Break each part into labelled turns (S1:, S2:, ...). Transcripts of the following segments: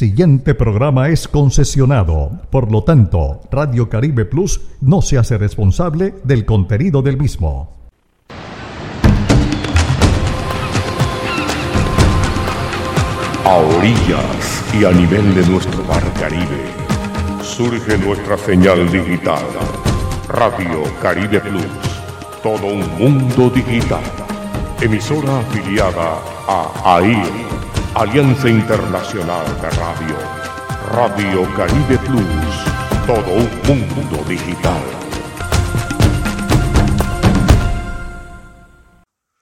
S1: Siguiente programa es concesionado, por lo tanto, Radio Caribe Plus no se hace responsable del contenido del mismo.
S2: A orillas y a nivel de nuestro mar Caribe, surge nuestra señal digital, Radio Caribe Plus, todo un mundo digital, emisora afiliada a AIR Alianza Internacional de Radio. Radio Caribe Plus. Todo un mundo digital.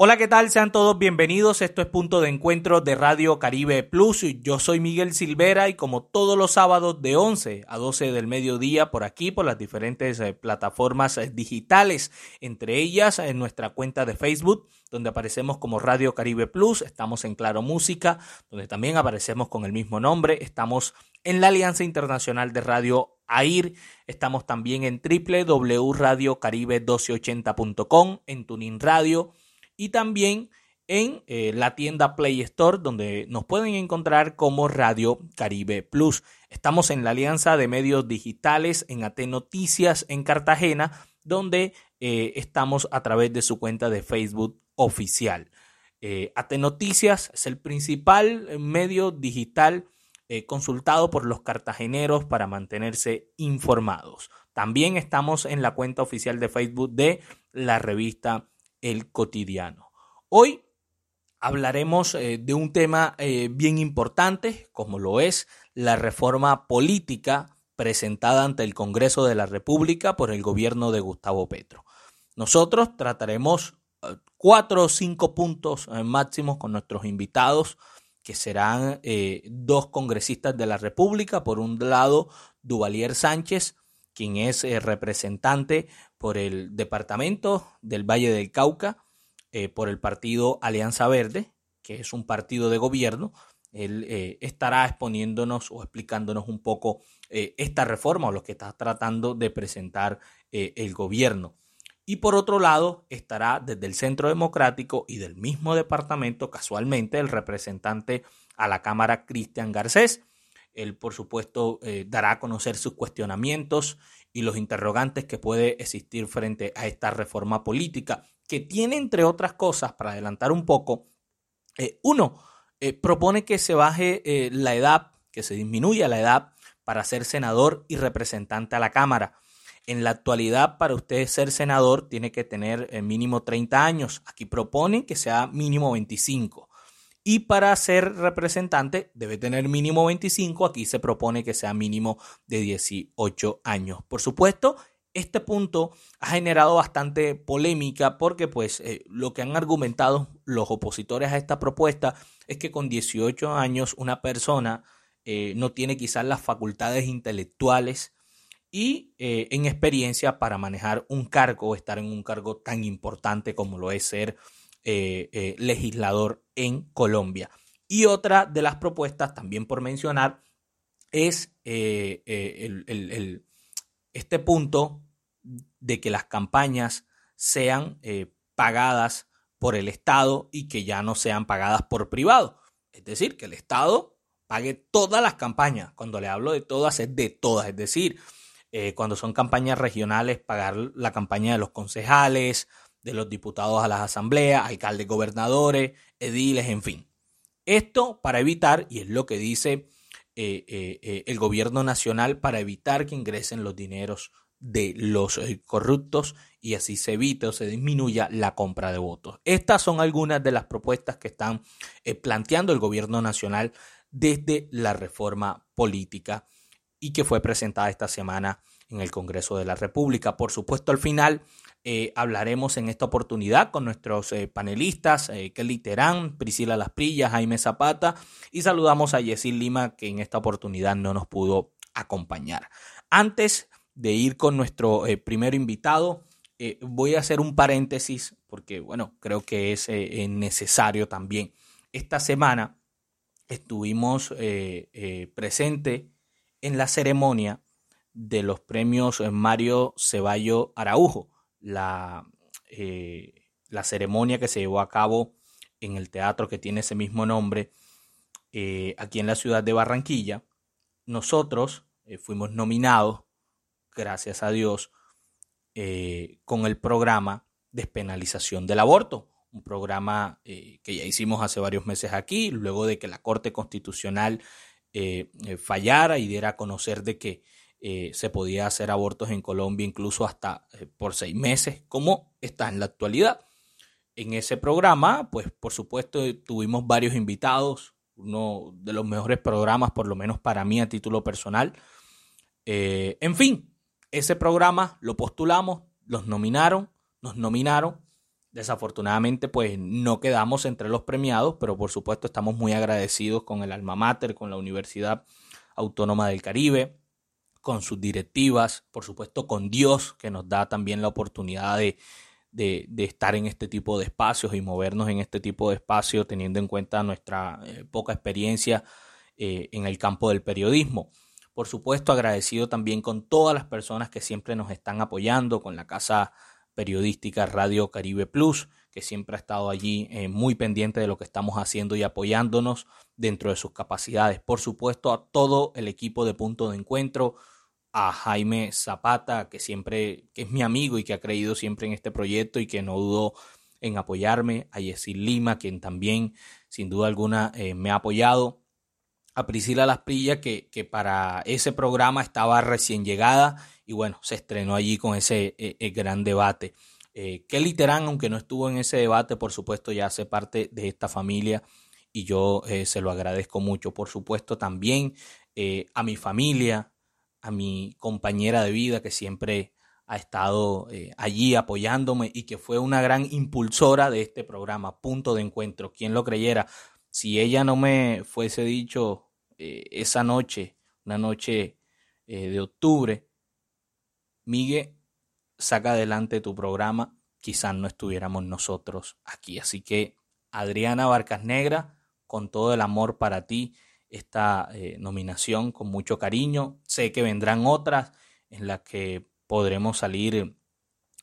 S3: Hola, ¿qué tal? Sean todos bienvenidos. Esto es Punto de Encuentro de Radio Caribe Plus. Yo soy Miguel Silvera y como todos los sábados de 11 a 12 del mediodía por aquí, por las diferentes eh, plataformas eh, digitales, entre ellas en nuestra cuenta de Facebook donde aparecemos como Radio Caribe Plus, estamos en Claro Música, donde también aparecemos con el mismo nombre, estamos en la Alianza Internacional de Radio AIR, estamos también en www.radiocaribe1280.com, en Tuning Radio y también en eh, la tienda Play Store, donde nos pueden encontrar como Radio Caribe Plus. Estamos en la Alianza de Medios Digitales en AT Noticias en Cartagena, donde eh, estamos a través de su cuenta de Facebook oficial. Eh, AT Noticias es el principal medio digital eh, consultado por los cartageneros para mantenerse informados. También estamos en la cuenta oficial de Facebook de la revista El Cotidiano. Hoy hablaremos eh, de un tema bien importante, como lo es la reforma política presentada ante el Congreso de la República por el gobierno de Gustavo Petro. Nosotros trataremos cuatro o cinco puntos eh, máximos con nuestros invitados, que serán eh, dos congresistas de la República. Por un lado, Duvalier Sánchez, quien es eh, representante por el departamento del Valle del Cauca, por el partido Alianza Verde, que es un partido de gobierno. Él estará exponiéndonos o explicándonos un poco esta reforma o lo que está tratando de presentar el gobierno. Y por otro lado, estará desde el Centro Democrático y del mismo departamento, casualmente, el representante a la Cámara, Cristian Garcés. Él, por supuesto, eh, dará a conocer sus cuestionamientos y los interrogantes que puede existir frente a esta reforma política, que tiene, entre otras cosas, para adelantar un poco, eh, uno, eh, propone que se baje la edad, que se disminuya la edad para ser senador y representante a la Cámara. En la actualidad, para usted ser senador, tiene que tener mínimo 30 años. Aquí proponen que sea mínimo 25. Y para ser representante debe tener mínimo 25. Aquí se propone que sea mínimo de 18 años. Por supuesto, este punto ha generado bastante polémica porque pues eh, lo que han argumentado los opositores a esta propuesta es que con 18 años una persona eh, no tiene quizás las facultades intelectuales y eh, en experiencia para manejar un cargo o estar en un cargo tan importante como lo es ser eh, eh, legislador en Colombia. Y otra de las propuestas, también por mencionar, es este punto de que las campañas sean pagadas por el Estado y que ya no sean pagadas por privado. Es decir, que el Estado pague todas las campañas. Cuando le hablo de todas, es de todas. Es decir, eh, cuando son campañas regionales, pagar la campaña de los concejales, de los diputados a las asambleas, alcaldes, gobernadores, ediles, en fin. Esto para evitar, y es lo que dice eh, eh, el gobierno nacional, para evitar que ingresen los dineros de los corruptos y así se evite o se disminuya la compra de votos. Estas son algunas de las propuestas que están planteando el gobierno nacional desde la reforma política y que fue presentada esta semana en el Congreso de la República. Por supuesto, al final eh, hablaremos en esta oportunidad con nuestros eh, panelistas, eh, Kelly Terán, Priscila Lasprilla, Jaime Zapata, y saludamos a Yesil Lima, que en esta oportunidad no nos pudo acompañar. Antes de ir con nuestro primer invitado, voy a hacer un paréntesis, porque bueno, creo que es necesario también. Esta semana estuvimos presentes en la ceremonia de los premios Mario Ceballo Araujo, la, eh, la ceremonia que se llevó a cabo en el teatro que tiene ese mismo nombre, eh, aquí en la ciudad de Barranquilla, nosotros eh, fuimos nominados, gracias a Dios, con el programa Despenalización del Aborto, un programa que ya hicimos hace varios meses aquí, luego de que la Corte Constitucional fallara y diera a conocer de que se podía hacer abortos en Colombia incluso hasta por seis meses, como está en la actualidad. En ese programa, pues por supuesto tuvimos varios invitados, uno de los mejores programas, por lo menos para mí a título personal. Eh, en fin, ese programa lo postulamos, los nominaron, nos nominaron. Desafortunadamente, pues no quedamos entre los premiados, pero por supuesto estamos muy agradecidos con el alma mater, con la Universidad Autónoma del Caribe, con sus directivas, por supuesto con Dios, que nos da también la oportunidad de, de, estar en este tipo de espacios y movernos en este tipo de espacios teniendo en cuenta nuestra eh, poca experiencia eh, en el campo del periodismo. Por supuesto, agradecido también con todas las personas que siempre nos están apoyando, con la casa periodística Radio Caribe Plus, que siempre ha estado allí eh, muy pendiente de lo que estamos haciendo y apoyándonos dentro de sus capacidades. Por supuesto, a todo el equipo de Punto de Encuentro, a Jaime Zapata, que siempre, que es mi amigo y que ha creído siempre en este proyecto y que no dudó en apoyarme, a Yesil Lima, quien también, sin duda alguna, eh, me ha apoyado, a Priscila Lasprilla, que, que para ese programa estaba recién llegada y bueno, se estrenó allí con ese eh, eh, gran debate. Kelly Terán, aunque no estuvo en ese debate, por supuesto ya hace parte de esta familia y yo se lo agradezco mucho. Por supuesto también a mi familia, a mi compañera de vida que siempre ha estado eh, allí apoyándome y que fue una gran impulsora de este programa, Punto de Encuentro. Quien lo creyera, si ella no me fuese dicho eh, esa noche, una noche eh, de octubre, Miguel, saca adelante tu programa, quizás no estuviéramos nosotros aquí. Así que, Adriana Barcas Negra, con todo el amor para ti, esta eh, nominación con mucho cariño. Sé que vendrán otras en las que podremos salir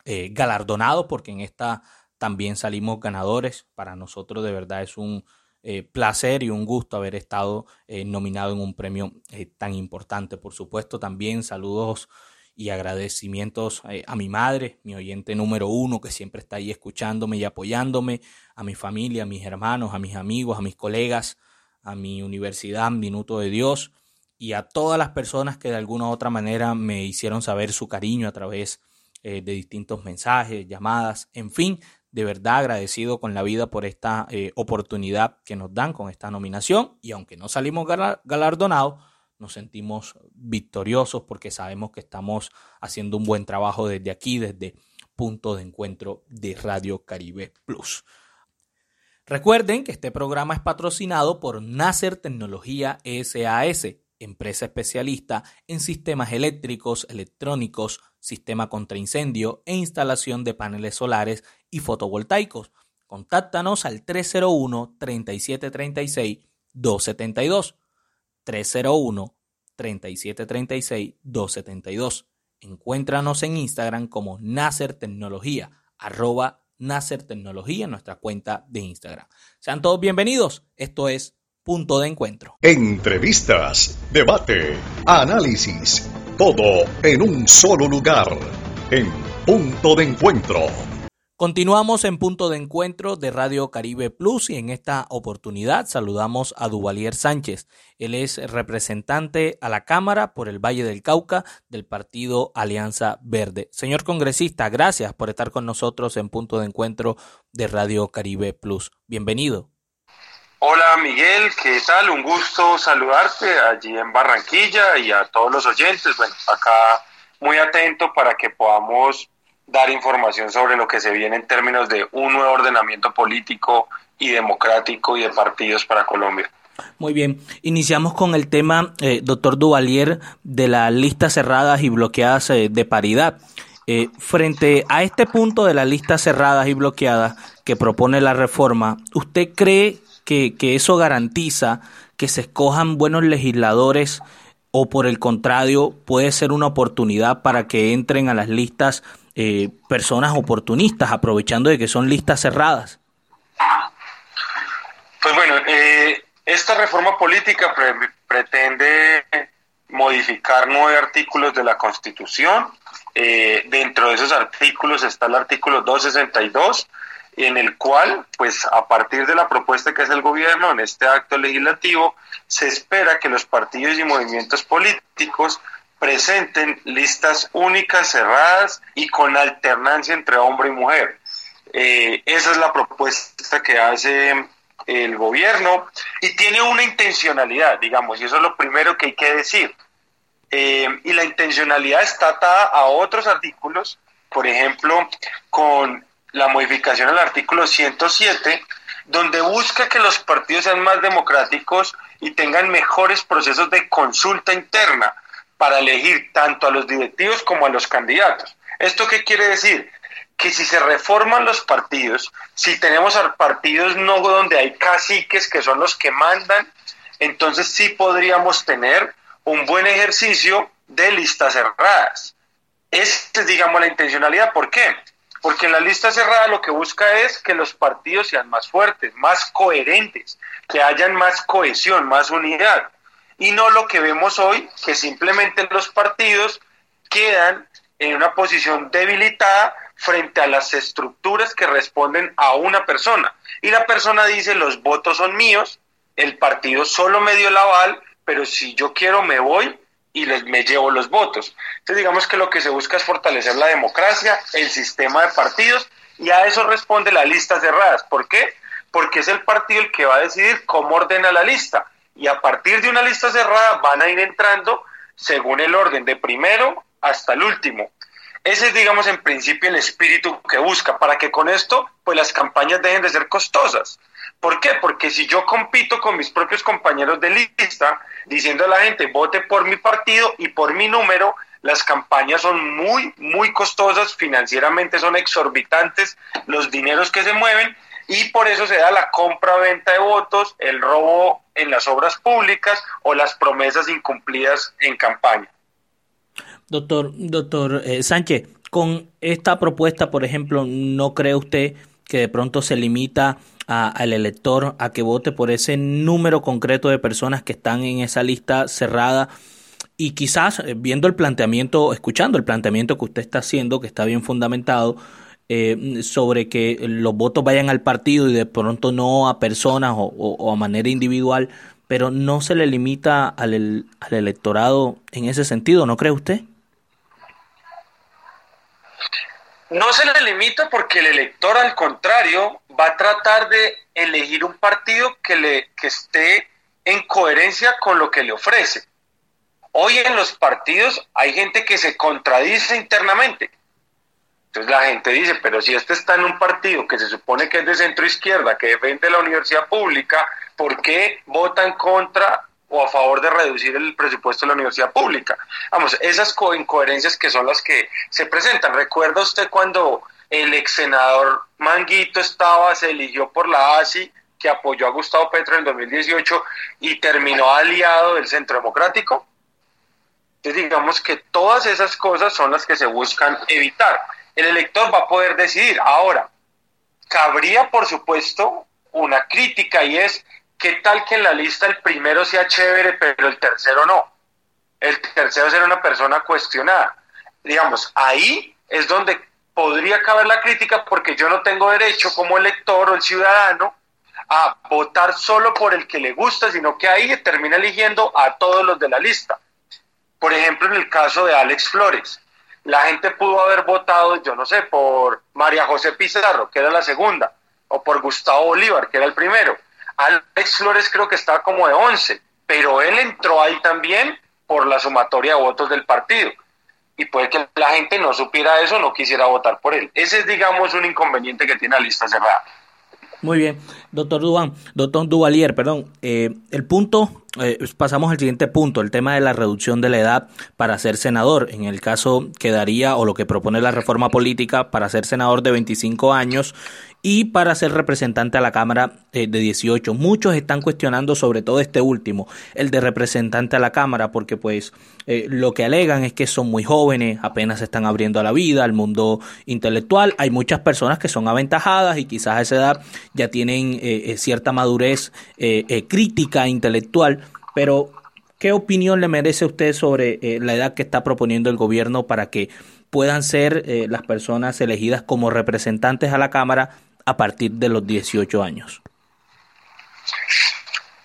S3: eh, galardonados porque en esta también salimos ganadores. Para nosotros de verdad es un eh, placer y un gusto haber estado nominado en un premio tan importante. Por supuesto también saludos y agradecimientos a mi madre, mi oyente número uno, que siempre está ahí escuchándome y apoyándome, a mi familia, a mis hermanos, a mis amigos, a mis colegas, a mi universidad Minuto de Dios y a todas las personas que de alguna u otra manera me hicieron saber su cariño a través eh, de distintos mensajes, llamadas, en fin, de verdad agradecido con la vida por esta eh, oportunidad que nos dan con esta nominación y aunque no salimos galardonados, nos sentimos victoriosos porque sabemos que estamos haciendo un buen trabajo desde aquí, desde punto de encuentro de Radio Caribe Plus. Recuerden que este programa es patrocinado por Nacer Tecnología SAS, empresa especialista en sistemas eléctricos, electrónicos, sistema contra incendio e instalación de paneles solares y fotovoltaicos. Contáctanos al 301-3736-272. 301-3736-272. Encuéntranos en Instagram como Nacer Tecnología, arroba Nacer Tecnología en nuestra cuenta de Instagram. Sean todos bienvenidos. Esto es Punto de Encuentro.
S1: Entrevistas, debate, análisis, todo en un solo lugar. En Punto de Encuentro.
S3: Continuamos en punto de encuentro de Radio Caribe Plus y en esta oportunidad saludamos a Duvalier Sánchez. Él es representante a la Cámara por el Valle del Cauca del partido Alianza Verde. Señor congresista, gracias por estar con nosotros en punto de encuentro de Radio Caribe Plus. Bienvenido.
S4: Hola Miguel, ¿qué tal? Un gusto saludarte allí en Barranquilla y a todos los oyentes. Bueno, acá muy atento para que podamos dar información sobre lo que se viene en términos de un nuevo ordenamiento político y democrático y de partidos para Colombia.
S3: Muy bien, iniciamos con el tema, eh, doctor Duvalier, de las listas cerradas y bloqueadas eh, de paridad. Eh, frente a este punto de las listas cerradas y bloqueadas que propone la reforma, ¿usted cree que, que eso garantiza que se escojan buenos legisladores o por el contrario puede ser una oportunidad para que entren a las listas eh, personas oportunistas, aprovechando de que son listas cerradas?
S4: Pues bueno, eh, Esta reforma política pretende modificar nueve artículos de la Constitución. Eh, dentro de esos artículos está el artículo 262, en el cual, pues a partir de la propuesta que hace el gobierno en este acto legislativo, se espera que los partidos y movimientos políticos presenten listas únicas, cerradas y con alternancia entre hombre y mujer. Eh, esa es la propuesta que hace el gobierno y tiene una intencionalidad, digamos, y eso es lo primero que hay que decir. Eh, y la intencionalidad está atada a otros artículos, por ejemplo, con la modificación al artículo 107, donde busca que los partidos sean más democráticos y tengan mejores procesos de consulta interna para elegir tanto a los directivos como a los candidatos. ¿Esto qué quiere decir? Que si se reforman los partidos, si tenemos partidos no donde hay caciques que son los que mandan, entonces sí podríamos tener un buen ejercicio de listas cerradas. Esta es, digamos, la intencionalidad. ¿Por qué? Porque en la lista cerrada lo que busca es que los partidos sean más fuertes, más coherentes, que hayan más cohesión, más unidad. Y no lo que vemos hoy, que simplemente los partidos quedan en una posición debilitada frente a las estructuras que responden a una persona. Y la persona dice, los votos son míos, el partido solo me dio el aval, pero si yo quiero me voy y les, me llevo los votos. Entonces digamos que lo que se busca es fortalecer la democracia, el sistema de partidos, y a eso responde la lista cerradas. ¿Por qué? Porque es el partido el que va a decidir cómo ordena la lista. Y a partir de una lista cerrada van a ir entrando según el orden de primero hasta el último. Ese es, digamos, en principio el espíritu que busca, para que con esto, pues las campañas dejen de ser costosas. ¿Por qué? Porque si yo compito con mis propios compañeros de lista, diciendo a la gente, vote por mi partido y por mi número, las campañas son muy, muy costosas, financieramente son exorbitantes los dineros que se mueven y por eso se da la compra-venta de votos, el robo en las obras públicas o las promesas incumplidas en campaña.
S3: Doctor, doctor eh, Sánchez, con esta propuesta, por ejemplo, ¿no cree usted que de pronto se limita al elector a que vote por ese número concreto de personas que están en esa lista cerrada y quizás eh, viendo el planteamiento, escuchando el planteamiento que usted está haciendo, que está bien fundamentado, eh, sobre que los votos vayan al partido y de pronto no a personas o, a manera individual, pero no se le limita al, al electorado en ese sentido, ¿no cree usted?
S4: No se le limita porque el elector, al contrario, va a tratar de elegir un partido que, le, que esté en coherencia con lo que le ofrece. Hoy en los partidos hay gente que se contradice internamente. Entonces la gente dice, pero si este está en un partido que se supone que es de centro izquierda, que defiende la universidad pública, ¿por qué votan contra o a favor de reducir el presupuesto de la universidad pública? Vamos, esas incoherencias que son las que se presentan. ¿Recuerda usted cuando el ex senador Manguito estaba, se eligió por la ASI, que apoyó a Gustavo Petro en 2018 y terminó aliado del Centro Democrático? Entonces digamos que todas esas cosas son las que se buscan evitar. El elector va a poder decidir. Ahora, cabría por supuesto una crítica y es, ¿qué tal que en la lista el primero sea chévere pero el tercero no? El tercero será una persona cuestionada. Digamos, ahí es donde podría caber la crítica porque yo no tengo derecho como elector o el ciudadano a votar solo por el que le gusta, sino que ahí termina eligiendo a todos los de la lista. Por ejemplo, en el caso de Alex Flores, la gente pudo haber votado, yo no sé, por María José Pizarro, que era la segunda, o por Gustavo Bolívar, que era el primero. Alex Flores creo que estaba como de 11, pero él entró ahí también por la sumatoria de votos del partido. Y puede que la gente no supiera eso, no quisiera votar por él. Ese es, digamos, un inconveniente que tiene la lista cerrada.
S3: Muy bien, doctor Duan, doctor Duvalier, perdón. Eh, el punto eh, pasamos al siguiente punto, el tema de la reducción de la edad para ser senador. En el caso quedaría, o lo que propone la reforma política, para ser senador de 25 años y para ser representante a la Cámara eh, de 18. Muchos están cuestionando sobre todo este último, el de representante a la Cámara, porque pues eh, lo que alegan es que son muy jóvenes, apenas se están abriendo a la vida, al mundo intelectual. Hay muchas personas que son aventajadas y quizás a esa edad ya tienen eh, cierta madurez crítica intelectual, pero ¿qué opinión le merece usted sobre la edad que está proponiendo el gobierno para que puedan ser las personas elegidas como representantes a la Cámara a partir de los 18 años?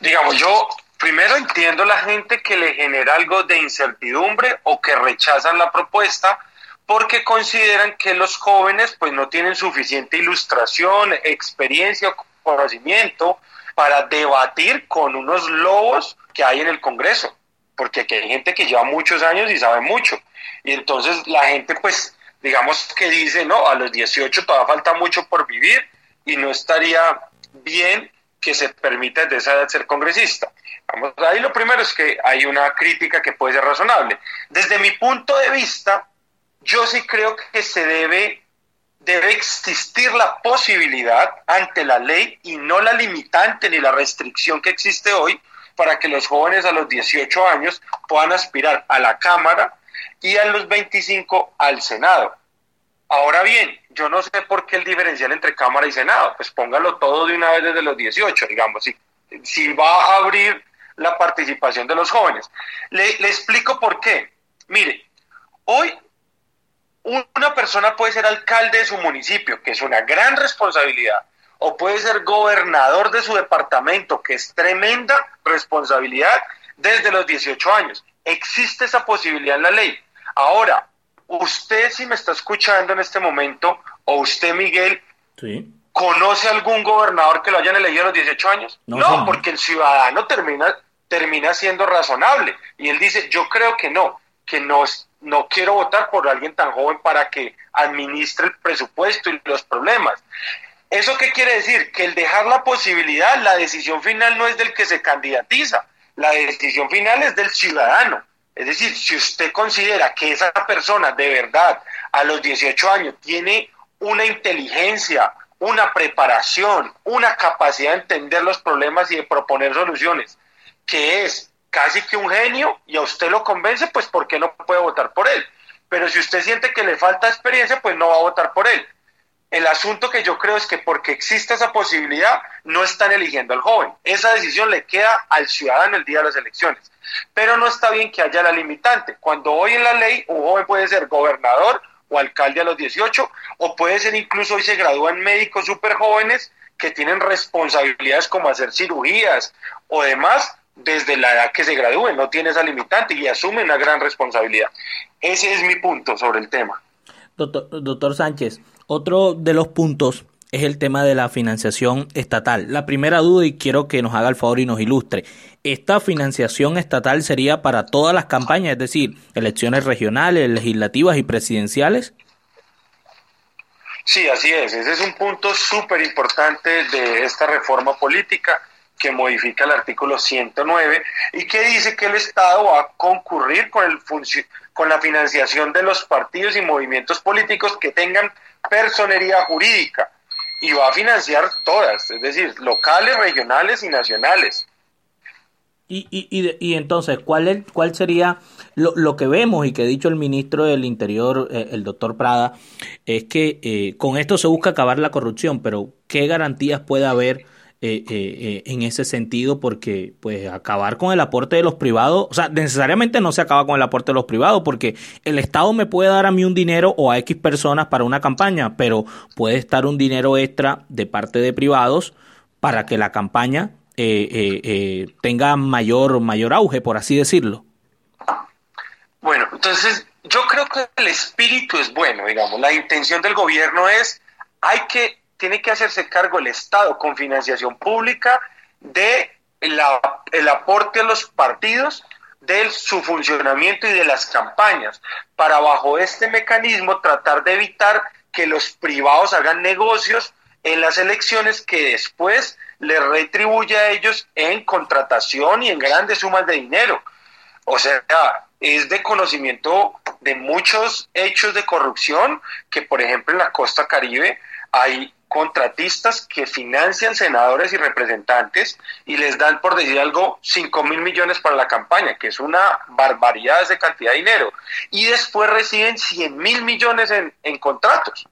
S4: Digamos, yo primero entiendo la gente que le genera algo de incertidumbre o que rechazan la propuesta porque consideran que los jóvenes pues no tienen suficiente ilustración, experiencia conocimiento para debatir con unos lobos que hay en el Congreso, porque aquí hay gente que lleva muchos años y sabe mucho. Y entonces la gente pues digamos que dice, no, a los 18 todavía falta mucho por vivir y no estaría bien que se permita desde esa edad ser congresista. Vamos, ahí lo primero es que hay una crítica que puede ser razonable. Desde mi punto de vista, yo sí creo que se debe, debe existir la posibilidad ante la ley y no la limitante ni la restricción que existe hoy para que los jóvenes a los 18 años puedan aspirar a la Cámara y a los 25 al Senado. Ahora bien, yo no sé por qué el diferencial entre Cámara y Senado, pues póngalo todo de una vez desde los 18, digamos, si, va a abrir la participación de los jóvenes. Le, le explico por qué. Mire, hoy una persona puede ser alcalde de su municipio, que es una gran responsabilidad, o puede ser gobernador de su departamento, que es tremenda responsabilidad desde los 18 años. Existe esa posibilidad en la ley. Ahora, usted si me está escuchando en este momento, o usted Miguel, ¿conoce algún gobernador que lo hayan elegido a los 18 años? No, porque el ciudadano termina, termina siendo razonable. Y él dice, yo creo que no, que no, no quiero votar por alguien tan joven para que administre el presupuesto y los problemas. ¿Eso qué quiere decir? Que el dejar la posibilidad, la decisión final no es del que se candidatiza, la decisión final es del ciudadano. Es decir, si usted considera que esa persona de verdad a los 18 años tiene una inteligencia, una preparación, una capacidad de entender los problemas y de proponer soluciones, que es casi que un genio y a usted lo convence, pues ¿por qué no puede votar por él? Pero si usted siente que le falta experiencia, pues no va a votar por él. El asunto que yo creo es que porque existe esa posibilidad, no están eligiendo al joven. Esa decisión le queda al ciudadano el día de las elecciones. Pero no está bien que haya la limitante. Cuando hoy en la ley un joven puede ser gobernador o alcalde a los 18, o puede ser incluso hoy se gradúan médicos súper jóvenes que tienen responsabilidades como hacer cirugías o demás desde la edad que se gradúen, no tiene esa limitante y asume una gran responsabilidad. Ese es mi punto sobre el tema.
S3: Doctor, doctor Sánchez, otro de los puntos es el tema de la financiación estatal. La primera duda, y quiero que nos haga el favor y nos ilustre, ¿esta financiación estatal sería para todas las campañas, es decir, elecciones regionales, legislativas y presidenciales?
S4: Sí, así es. Ese es un punto súper importante de esta reforma política que modifica el artículo 109 y que dice que el Estado va a concurrir con, con la financiación de los partidos y movimientos políticos que tengan personería jurídica y va a financiar todas, es decir, locales, regionales y nacionales.
S3: Y, y, y, entonces, ¿cuál, es, cuál sería lo, lo, que vemos y que ha dicho el ministro del Interior, eh, el doctor Prada, es que eh, con esto se busca acabar la corrupción, pero ¿qué garantías puede haber eh, eh, eh, en ese sentido porque pues acabar con el aporte de los privados, o sea, necesariamente no se acaba con el aporte de los privados porque el Estado me puede dar a mí un dinero o a X personas para una campaña, pero puede estar un dinero extra de parte de privados para que la campaña tenga mayor, mayor auge, por así decirlo.
S4: Bueno, entonces yo creo que el espíritu es bueno, digamos, la intención del gobierno es hay que tiene que hacerse cargo el Estado con financiación pública de el aporte a los partidos, de su funcionamiento y de las campañas, para bajo este mecanismo tratar de evitar que los privados hagan negocios en las elecciones que después les retribuye a ellos en contratación y en grandes sumas de dinero. O sea, es de conocimiento de muchos hechos de corrupción que, por ejemplo, en la costa caribe hay contratistas que financian senadores y representantes y les dan, por decir algo, 5 mil millones para la campaña, que es una barbaridad de cantidad de dinero. Y después reciben 100 mil millones en, en, contratos.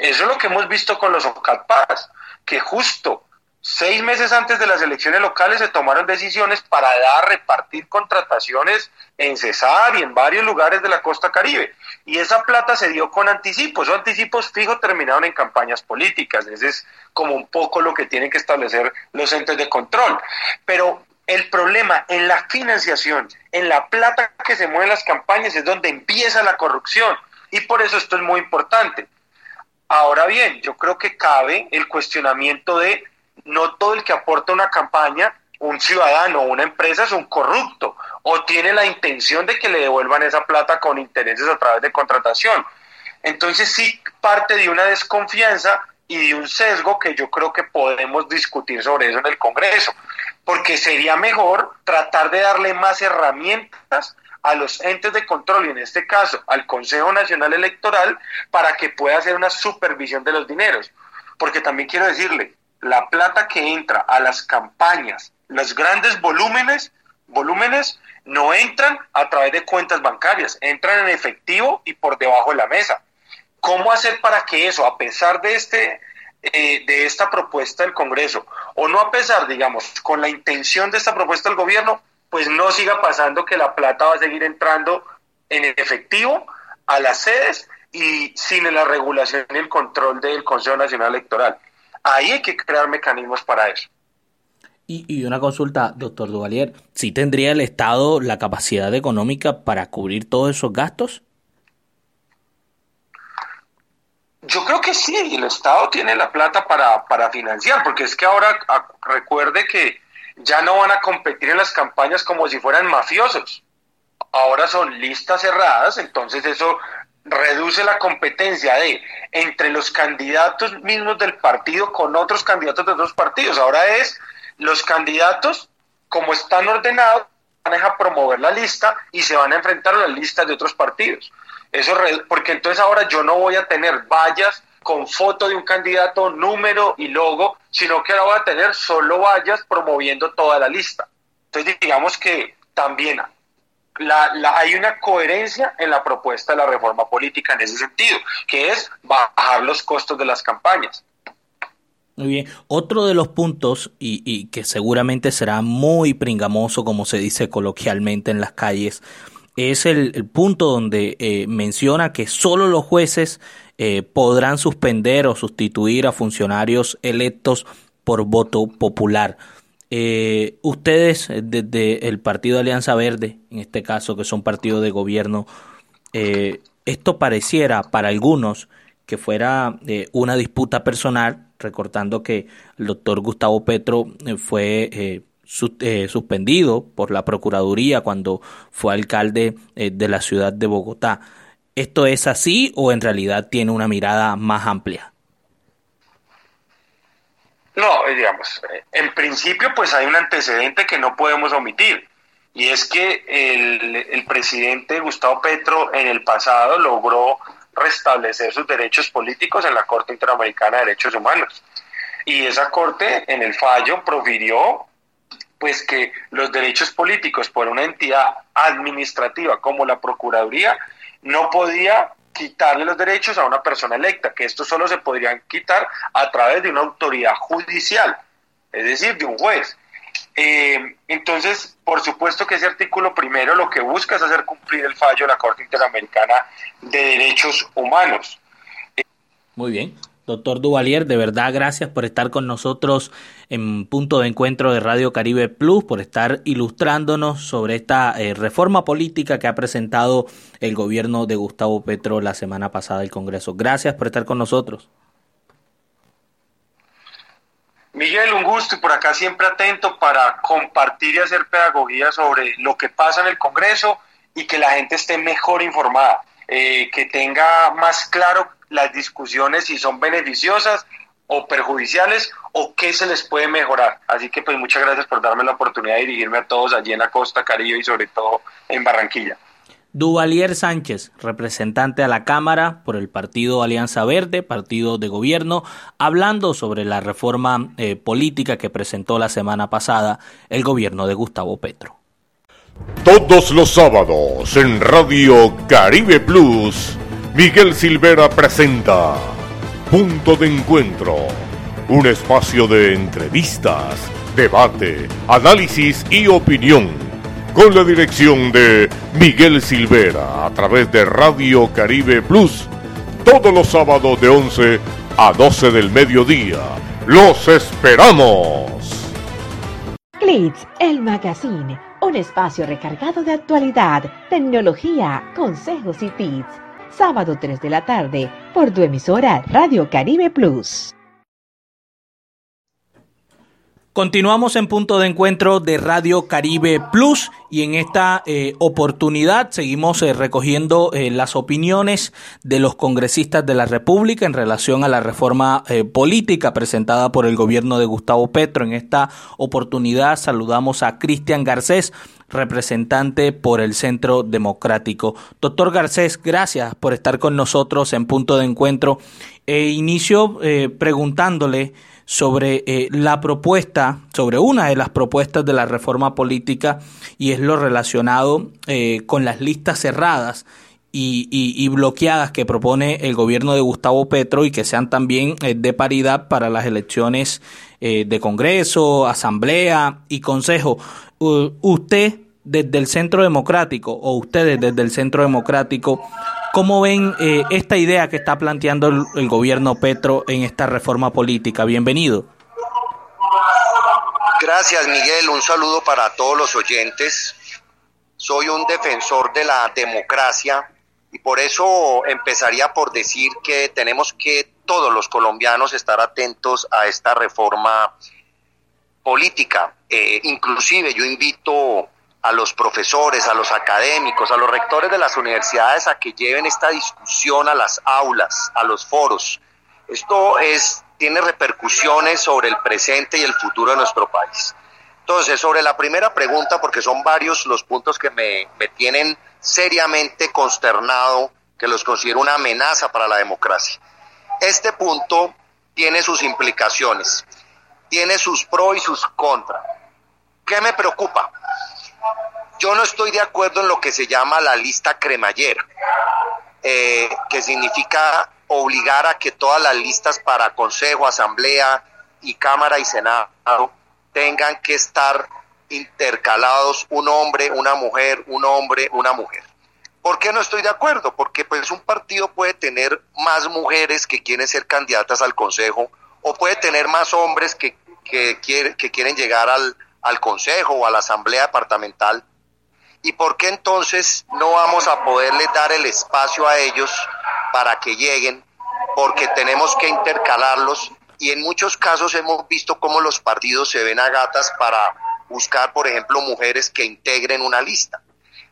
S4: Eso es lo que hemos visto con los OCAPAS, que justo Seis meses antes de las elecciones locales se tomaron decisiones para dar, repartir contrataciones en Cesar y en varios lugares de la costa caribe. Y esa plata se dio con anticipos. Esos anticipos fijos terminaron en campañas políticas. Ese es como un poco lo que tienen que establecer los entes de control. Pero el problema en la financiación, en la plata que se mueve en las campañas, es donde empieza la corrupción. Y por eso esto es muy importante. Ahora bien, yo creo que cabe el cuestionamiento de no todo el que aporta una campaña, un ciudadano o una empresa es un corrupto o tiene la intención de que le devuelvan esa plata con intereses a través de contratación. Entonces sí parte de una desconfianza y de un sesgo que yo creo que podemos discutir sobre eso en el Congreso, porque sería mejor tratar de darle más herramientas a los entes de control y en este caso al Consejo Nacional Electoral para que pueda hacer una supervisión de los dineros. Porque también quiero decirle, la plata que entra a las campañas, los grandes volúmenes, volúmenes no entran a través de cuentas bancarias, entran en efectivo y por debajo de la mesa. ¿Cómo hacer para que eso, a pesar de este eh, de esta propuesta del Congreso, o no a pesar, digamos, con la intención de esta propuesta del gobierno, pues no siga pasando que la plata va a seguir entrando en efectivo a las sedes y sin la regulación y el control del Consejo Nacional Electoral. Ahí hay que crear mecanismos para eso.
S3: Y, una consulta, doctor Duvalier, ¿sí tendría el Estado la capacidad económica para cubrir todos esos gastos?
S4: Yo creo que sí, el Estado tiene la plata para, para financiar, porque es que ahora recuerde que ya no van a competir en las campañas como si fueran mafiosos. Ahora son listas cerradas, entonces eso reduce la competencia de entre los candidatos mismos del partido con otros candidatos de otros partidos. Ahora es los candidatos, como están ordenados, van a promover la lista y se van a enfrentar a las listas de otros partidos. Eso porque entonces ahora yo no voy a tener vallas con foto de un candidato, número y logo, sino que ahora voy a tener solo vallas promoviendo toda la lista. Entonces digamos que también la, hay una coherencia en la propuesta de la reforma política en ese sentido, que es bajar los costos de las campañas.
S3: Muy bien. Otro de los puntos, y, que seguramente será muy pringamoso, como se dice coloquialmente en las calles, es el, punto donde eh, menciona que solo los jueces eh, podrán suspender o sustituir a funcionarios electos por voto popular. Eh, ustedes desde el Partido Alianza Verde, en este caso que son partido de gobierno, eh, esto pareciera para algunos que fuera eh, una disputa personal, recortando que el doctor Gustavo Petro eh, fue suspendido por la Procuraduría cuando fue alcalde de la ciudad de Bogotá. ¿Esto es así o en realidad tiene una mirada más amplia?
S4: No, eh, digamos, eh, en principio pues hay un antecedente que no podemos omitir y es que el, presidente Gustavo Petro en el pasado logró restablecer sus derechos políticos en la Corte Interamericana de Derechos Humanos. Y esa Corte en el fallo profirió pues que los derechos políticos por una entidad administrativa como la Procuraduría no podía quitarle los derechos a una persona electa, que estos solo se podrían quitar a través de una autoridad judicial, es decir, de un juez. Eh, entonces, por supuesto que ese artículo primero lo que busca es hacer cumplir el fallo de la Corte Interamericana de Derechos Humanos.
S3: Muy bien. Doctor Duvalier, de verdad gracias por estar con nosotros en punto de encuentro de Radio Caribe Plus, por estar ilustrándonos sobre esta eh, reforma política que ha presentado el gobierno de Gustavo Petro la semana pasada el Congreso. Gracias por estar con nosotros.
S4: Miguel, un gusto y por acá siempre atento para compartir y hacer pedagogía sobre lo que pasa en el Congreso y que la gente esté mejor informada, eh, que tenga más claro las discusiones si son beneficiosas o perjudiciales o qué se les puede mejorar. Así que pues muchas gracias por darme la oportunidad de dirigirme a todos allí en la costa caribe y sobre todo en Barranquilla.
S3: Duvalier Sánchez, representante a la Cámara por el partido Alianza Verde, partido de gobierno, hablando sobre la reforma eh, política que presentó la semana pasada el gobierno de Gustavo Petro.
S2: Todos los sábados en Radio Caribe Plus, Miguel Silvera presenta Punto de Encuentro, un espacio de entrevistas, debate, análisis y opinión con la dirección de Miguel Silvera a través de Radio Caribe Plus todos los sábados de 11 a 12 del mediodía. ¡Los esperamos!
S5: Glitz, el magazine, un espacio recargado de actualidad, tecnología, consejos y tips. Sábado 3 de la tarde por tu emisora Radio Caribe Plus.
S3: Continuamos en punto de encuentro de Radio Caribe Plus y en esta eh, oportunidad seguimos eh, recogiendo eh, las opiniones de los congresistas de la República en relación a la reforma política presentada por el gobierno de Gustavo Petro. En esta oportunidad saludamos a Cristian Garcés, representante por el Centro Democrático. Doctor Garcés, gracias por estar con nosotros en punto de encuentro. inicio preguntándole sobre eh, la propuesta, sobre una de las propuestas de la reforma política y es lo relacionado eh, con las listas cerradas y, bloqueadas que propone el gobierno de Gustavo Petro y que sean también eh, de paridad para las elecciones de Congreso, Asamblea y Consejo. usted desde el Centro Democrático o ustedes desde el Centro Democrático ¿Cómo ven eh, esta idea que está planteando el, gobierno Petro en esta reforma política? Bienvenido.
S6: Gracias, Miguel. Un saludo para todos los oyentes. Soy un defensor de la democracia y por eso empezaría por decir que tenemos que todos los colombianos estar atentos a esta reforma política. Eh, inclusive yo invito a los profesores, a los académicos, a los rectores de las universidades a que lleven esta discusión a las aulas, a los foros. Esto es, tiene repercusiones sobre el presente y el futuro de nuestro país. Entonces, sobre la primera pregunta, porque son varios los puntos que me, me tienen seriamente consternado, que los considero una amenaza para la democracia. Este punto tiene sus implicaciones, tiene sus pros y sus contras. ¿Qué me preocupa? Yo no estoy de acuerdo en lo que se llama la lista cremallera, eh, que significa obligar a que todas las listas para Consejo, Asamblea y Cámara y Senado tengan que estar intercalados un hombre, una mujer, un hombre, una mujer. ¿Por qué no estoy de acuerdo? Porque pues un partido puede tener más mujeres que quieren ser candidatas al Consejo o puede tener más hombres que, que, que quieren llegar al, al Consejo o a la Asamblea Departamental ¿Y por qué entonces no vamos a poderles dar el espacio a ellos para que lleguen? Porque tenemos que intercalarlos y en muchos casos hemos visto cómo los partidos se ven a gatas para buscar, por ejemplo, mujeres que integren una lista.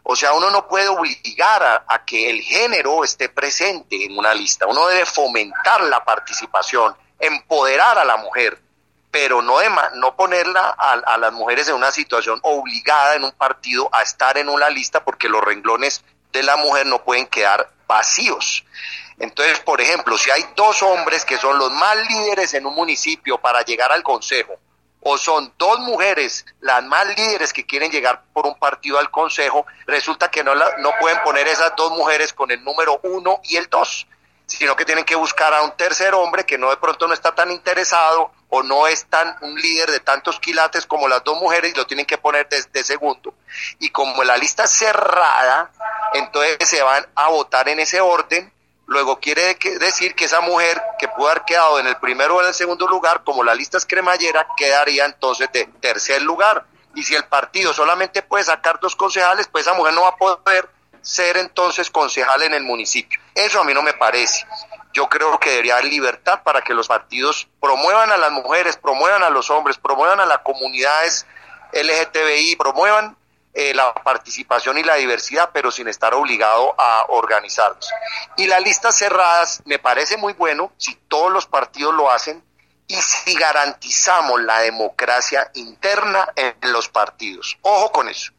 S6: O sea, uno no puede obligar a, a, que el género esté presente en una lista. Uno debe fomentar la participación, empoderar a la mujer pero no, no ponerla a, las mujeres en una situación obligada en un partido a estar en una lista porque los renglones de la mujer no pueden quedar vacíos. Entonces, por ejemplo, si hay dos hombres que son los más líderes en un municipio para llegar al consejo, o son dos mujeres las más líderes que quieren llegar por un partido al consejo, resulta que no, la, no pueden poner esas dos mujeres con el número uno y el dos sino que tienen que buscar a un tercer hombre que no de pronto no está tan interesado o no es tan un líder de tantos quilates como las dos mujeres y lo tienen que poner de, segundo. Y como la lista es cerrada, entonces se van a votar en ese orden. Luego quiere decir que esa mujer que pudo haber quedado en el primero o en el segundo lugar, como la lista es cremallera, quedaría entonces de tercer lugar. Y si el partido solamente puede sacar dos concejales, pues esa mujer no va a poder ser entonces concejal en el municipio. Eso a mí no me parece. Yo creo que debería haber libertad para que los partidos promuevan a las mujeres, promuevan a los hombres, promuevan a las comunidades LGTBI, promuevan eh, la participación y la diversidad, pero sin estar obligado a organizarlos. Y las listas cerradas me parece muy bueno si todos los partidos lo hacen y si garantizamos la democracia interna en los partidos. Ojo con eso.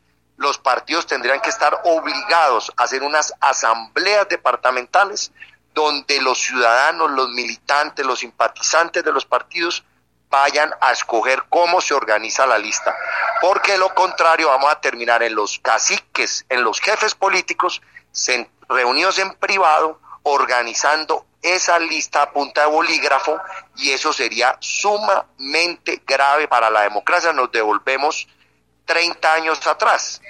S6: Los partidos tendrían que estar obligados a hacer unas asambleas departamentales donde los ciudadanos, los militantes, los simpatizantes de los partidos vayan a escoger cómo se organiza la lista. Porque lo contrario vamos a terminar en los caciques, en los jefes políticos, reunidos en privado, organizando esa lista a punta de bolígrafo y eso sería sumamente grave para la democracia. Nos devolvemos 30 años atrás.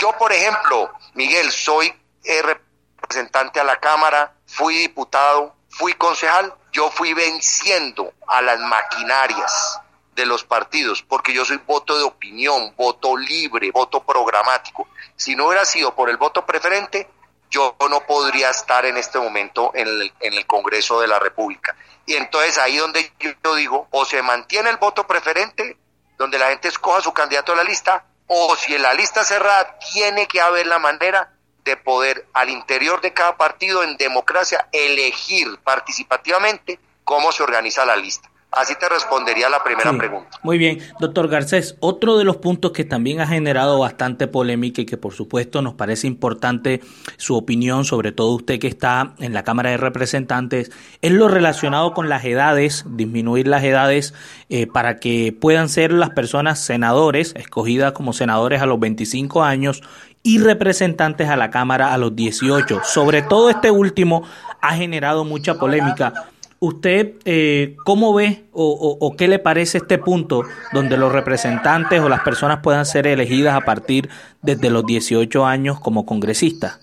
S6: Yo, por ejemplo, Miguel, soy representante a la Cámara, fui diputado, fui concejal, yo fui venciendo a las maquinarias de los partidos, porque yo soy voto de opinión, voto libre, voto programático. Si no hubiera sido por el voto preferente, yo no podría estar en este momento en el, en el Congreso de la República. Y entonces ahí donde yo digo, o se mantiene el voto preferente, donde la gente escoja su candidato a la lista, o si en la lista cerrada tiene que haber la manera de poder al interior de cada partido en democracia elegir participativamente cómo se organiza la lista. Así te respondería la primera pregunta.
S3: Muy bien, doctor Garcés, otro de los puntos que también ha generado bastante polémica y que por supuesto nos parece importante su opinión, sobre todo usted que está en la Cámara de Representantes, es lo relacionado con las edades, disminuir las edades eh, para que puedan ser las personas senadores, escogidas como senadores a los 25 años y representantes a la Cámara a los 18. Sobre todo este último ha generado mucha polémica. ¿Usted eh, cómo ve o, qué le parece este punto donde los representantes o las personas puedan ser elegidas a partir desde los 18 años como congresistas?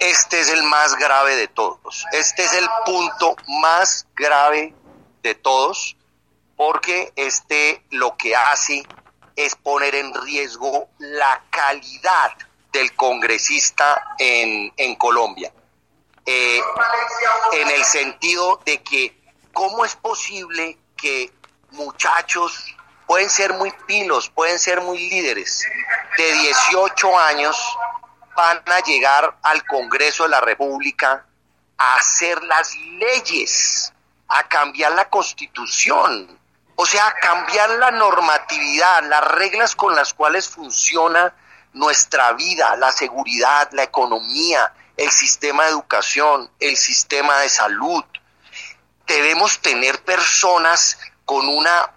S6: Este es el más grave de todos. Este es el punto más grave de todos porque este lo que hace es poner en riesgo la calidad del congresista en, en Colombia. Eh, en el sentido de que cómo es posible que muchachos pueden ser muy pilos, pueden ser muy líderes, de 18 años van a llegar al Congreso de la República a hacer las leyes, a cambiar la constitución, o sea, cambiar la normatividad, las reglas con las cuales funciona nuestra vida, la seguridad, la economía, el sistema de educación, el sistema de salud. Debemos tener personas con una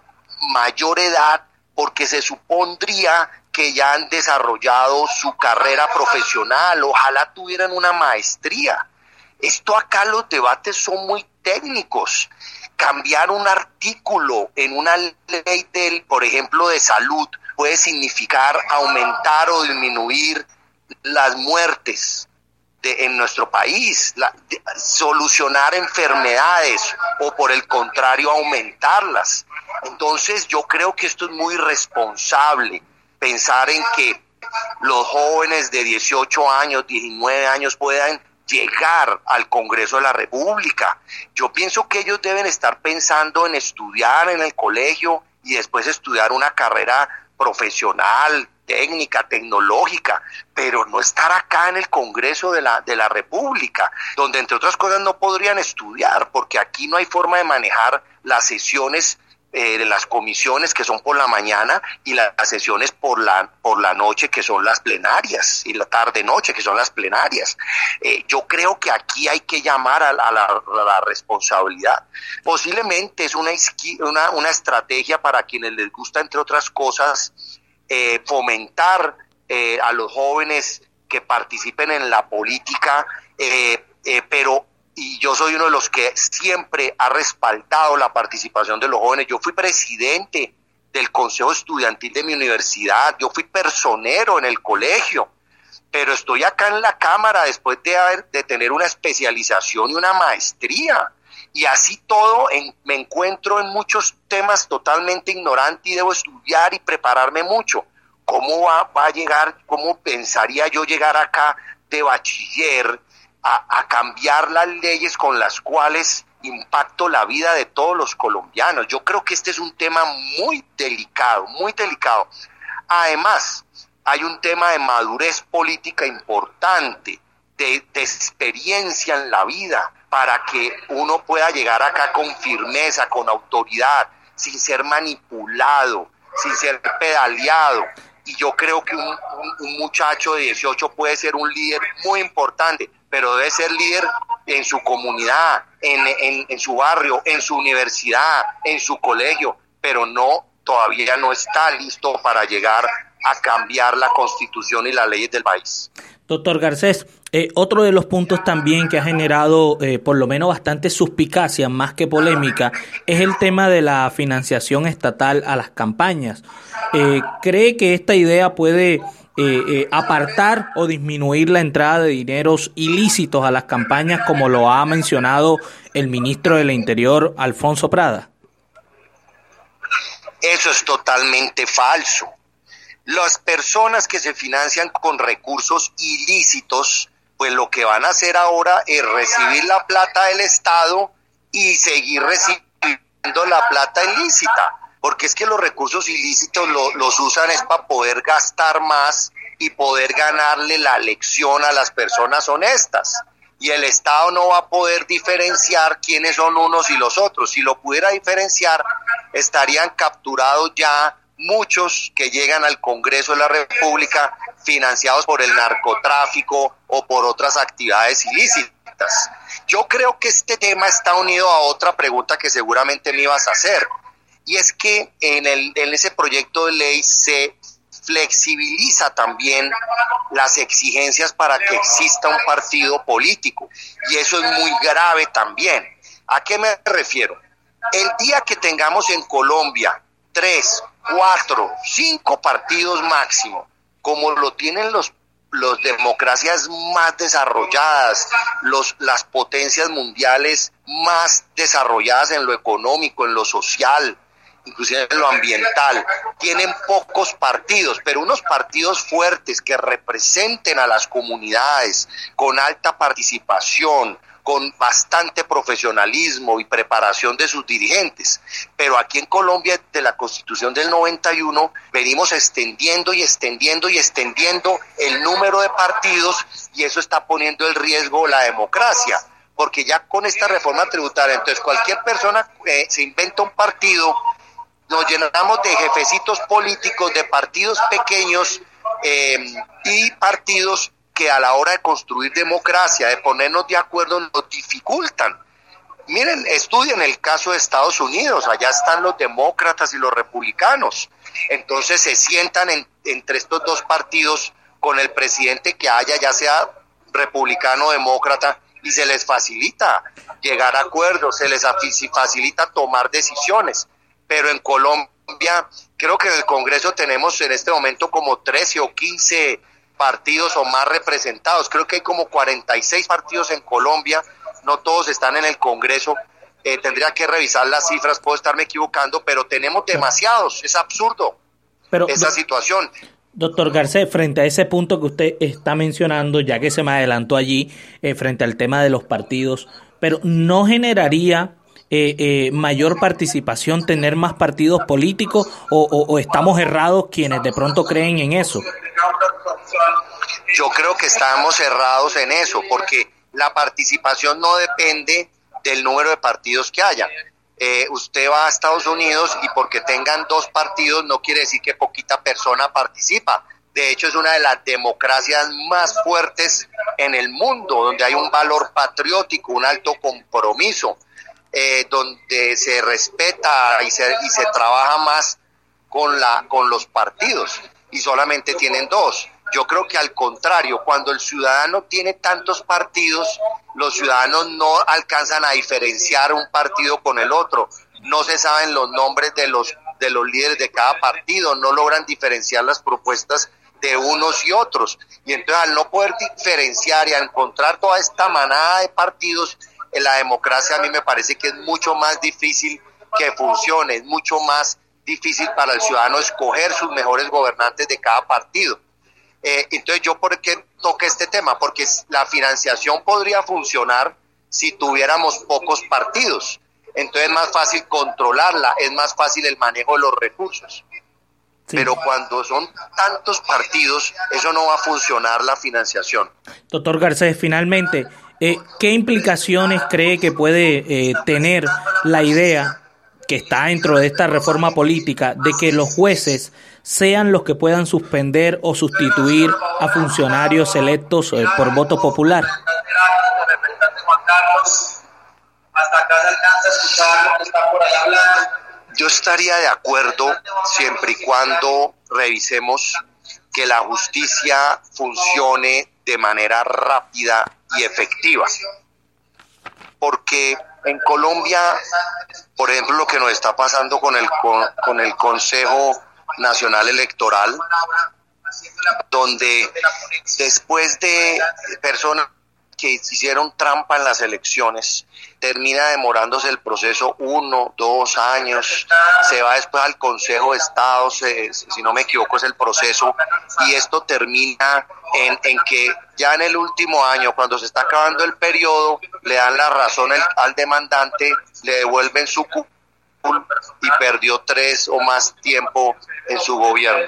S6: mayor edad porque se supondría que ya han desarrollado su carrera profesional, ojalá tuvieran una maestría. Esto acá los debates son muy técnicos cambiar un artículo en una ley del, por ejemplo, de salud puede significar aumentar o disminuir las muertes en nuestro país, solucionar enfermedades o por el contrario aumentarlas. Entonces yo creo que esto es muy responsable, pensar en que los jóvenes de 18 años, 19 años puedan llegar al Congreso de la República. Yo pienso que ellos deben estar pensando en estudiar en el colegio y después estudiar una carrera profesional, técnica, tecnológica, pero no estar acá en el Congreso de la, de la República, donde entre otras cosas no podrían estudiar, porque aquí no hay forma de manejar las sesiones eh, de las comisiones que son por la mañana y las sesiones por la, por la noche que son las plenarias y la tarde-noche que son las plenarias. Eh, yo creo que aquí hay que llamar a, la, responsabilidad. Posiblemente es una, una, una, estrategia para quienes les gusta, entre otras cosas, eh, fomentar a los jóvenes que participen en la política, pero y yo soy uno de los que siempre ha respaldado la participación de los jóvenes. Yo fui presidente del Consejo Estudiantil de mi universidad, yo fui personero en el colegio, pero estoy acá en la Cámara después de, haber, de tener una especialización y una maestría. Y así todo me encuentro en muchos temas totalmente ignorante y debo estudiar y prepararme mucho. ¿Cómo va, va a llegar, cómo pensaría yo llegar acá de bachiller, a, cambiar las leyes con las cuales impacto la vida de todos los colombianos. Yo creo que este es un tema muy delicado, muy delicado. Además, hay un tema de madurez política importante, de, experiencia en la vida. Para que uno pueda llegar acá con firmeza, con autoridad, sin ser manipulado, sin ser pedaleado. Y yo creo que un, muchacho de 18 puede ser un líder muy importante, pero debe ser líder en su comunidad, en, en, su barrio, en su universidad, en su colegio, pero no, todavía no está listo para llegar a cambiar la constitución y las leyes del país.
S3: Doctor Garcés, eh, otro de los puntos también que ha generado eh, por lo menos bastante suspicacia, más que polémica, es el tema de la financiación estatal a las campañas. Eh, ¿Cree que esta idea puede apartar o disminuir la entrada de dineros ilícitos a las campañas, como lo ha mencionado el ministro del Interior, Alfonso Prada?
S6: Eso es totalmente falso. Las personas que se financian con recursos ilícitos, pues lo que van a hacer ahora es recibir la plata del Estado y seguir recibiendo la plata ilícita. Porque es que los recursos ilícitos los usan es para poder gastar más y poder ganarle la lección a las personas honestas. Y el Estado no va a poder diferenciar quiénes son unos y los otros. Si lo pudiera diferenciar, estarían capturados ya muchos que llegan al Congreso de la República financiados por el narcotráfico o por otras actividades ilícitas. Yo creo que este tema está unido a otra pregunta que seguramente me ibas a hacer, y es que en, el, en ese proyecto de ley se flexibiliza también las exigencias para que exista un partido político, y eso es muy grave también. ¿A qué me refiero? El día que tengamos en Colombia tres, cuatro, cinco partidos máximo, como lo tienen los los democracias más desarrolladas, los, las potencias mundiales más desarrolladas en lo económico, en lo social, inclusive en lo ambiental, tienen pocos partidos, pero unos partidos fuertes que representen a las comunidades con alta participación, con bastante profesionalismo y preparación de sus dirigentes. Pero aquí en Colombia, de la Constitución del 91, venimos extendiendo y extendiendo y extendiendo el número de partidos y eso está poniendo en riesgo la democracia. Porque ya con esta reforma tributaria, entonces cualquier persona eh, se inventa un partido, nos llenamos de jefecitos políticos, de partidos pequeños eh, y partidos que a la hora de construir democracia, de ponernos de acuerdo, nos dificultan. Miren, estudien el caso de Estados Unidos, allá están los demócratas y los republicanos. Entonces se sientan entre estos dos partidos con el presidente que haya, ya sea republicano o demócrata, y se les facilita llegar a acuerdos, se les facilita tomar decisiones. Pero en Colombia, creo que en el Congreso tenemos en este momento como 13 o 15 partidos o más representados. Creo que hay como 46 partidos en Colombia, no todos están en el Congreso. Eh, tendría que revisar las cifras, puedo estarme equivocando, pero tenemos demasiados, es absurdo pero, esa situación.
S3: Doctor Garcés, frente a ese punto que usted está mencionando, ya que se me adelantó allí, eh, frente al tema de los partidos, pero no generaría eh, mayor participación tener más partidos políticos o, estamos errados quienes de pronto creen en eso?
S6: Yo creo que estamos cerrados en eso, porque la participación no depende del número de partidos que haya. Eh, usted va a Estados Unidos y porque tengan dos partidos no quiere decir que poquita persona participa. De hecho, es una de las democracias más fuertes en el mundo, donde hay un valor patriótico, un alto compromiso, eh, donde se respeta y se, y se trabaja más con, los partidos y solamente tienen dos. Yo creo que al contrario, cuando el ciudadano tiene tantos partidos, los ciudadanos no alcanzan a diferenciar un partido con el otro. No se saben los nombres de los, de los líderes de cada partido, no logran diferenciar las propuestas de unos y otros. Y entonces al no poder diferenciar y a encontrar toda esta manada de partidos, en la democracia a mí me parece que es mucho más difícil que funcione, es mucho más difícil para el ciudadano escoger sus mejores gobernantes de cada partido. Eh, entonces, ¿yo por qué toque este tema? Porque la financiación podría funcionar si tuviéramos pocos partidos. Entonces es más fácil controlarla, es más fácil el manejo de los recursos. Pero cuando son tantos partidos, eso no va a funcionar la financiación.
S3: Doctor Garcés, finalmente, Eh, ¿Qué implicaciones cree que puede eh, tener la idea que está dentro de esta reforma política de que los jueces sean los que puedan suspender o sustituir a funcionarios electos eh, por voto popular?
S6: Yo estaría de acuerdo siempre y cuando revisemos que la justicia funcione de manera rápida y efectiva. Porque en Colombia, por ejemplo, lo que nos está pasando con el, con, el Consejo Nacional Electoral, donde después de personas que hicieron trampa en las elecciones, termina demorándose el proceso uno, dos años, se va después al Consejo de Estado, si no me equivoco es el proceso, y esto termina en, en, que ya en el último año, cuando se está acabando el periodo, le dan la razón al demandante, le devuelven su y perdió tres o más tiempo en su gobierno.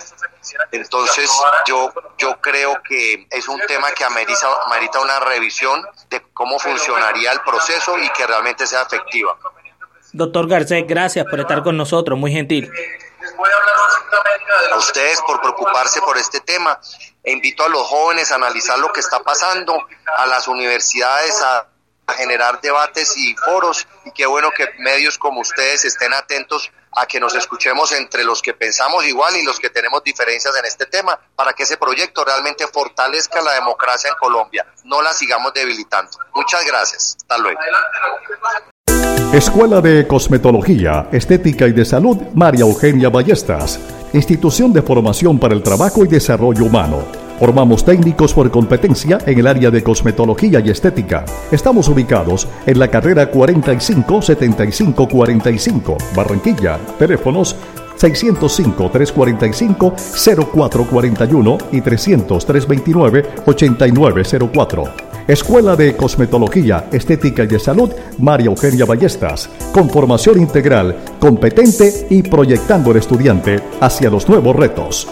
S6: Entonces yo, yo creo que es un tema que amerita, amerita una revisión de cómo funcionaría el proceso y que realmente sea efectiva.
S3: Doctor Garcés, gracias por estar con nosotros, muy gentil.
S6: A ustedes por preocuparse por este tema. E invito a los jóvenes a analizar lo que está pasando, a las universidades a generar debates y foros y qué bueno que medios como ustedes estén atentos a que nos escuchemos entre los que pensamos igual y los que tenemos diferencias en este tema para que ese proyecto realmente fortalezca la democracia en Colombia, no la sigamos debilitando. Muchas gracias. Hasta luego.
S1: Escuela de Cosmetología, Estética y de Salud María Eugenia Ballestas, institución de formación para el trabajo y desarrollo humano Formamos técnicos por competencia en el área de cosmetología y estética. Estamos ubicados en la carrera 45 75 45, Barranquilla. Teléfonos 605-345-0441 y 300-329-8904. Escuela de Cosmetología, Estética y de Salud, María Eugenia Ballestas, con formación integral, competente y proyectando al estudiante hacia los nuevos retos.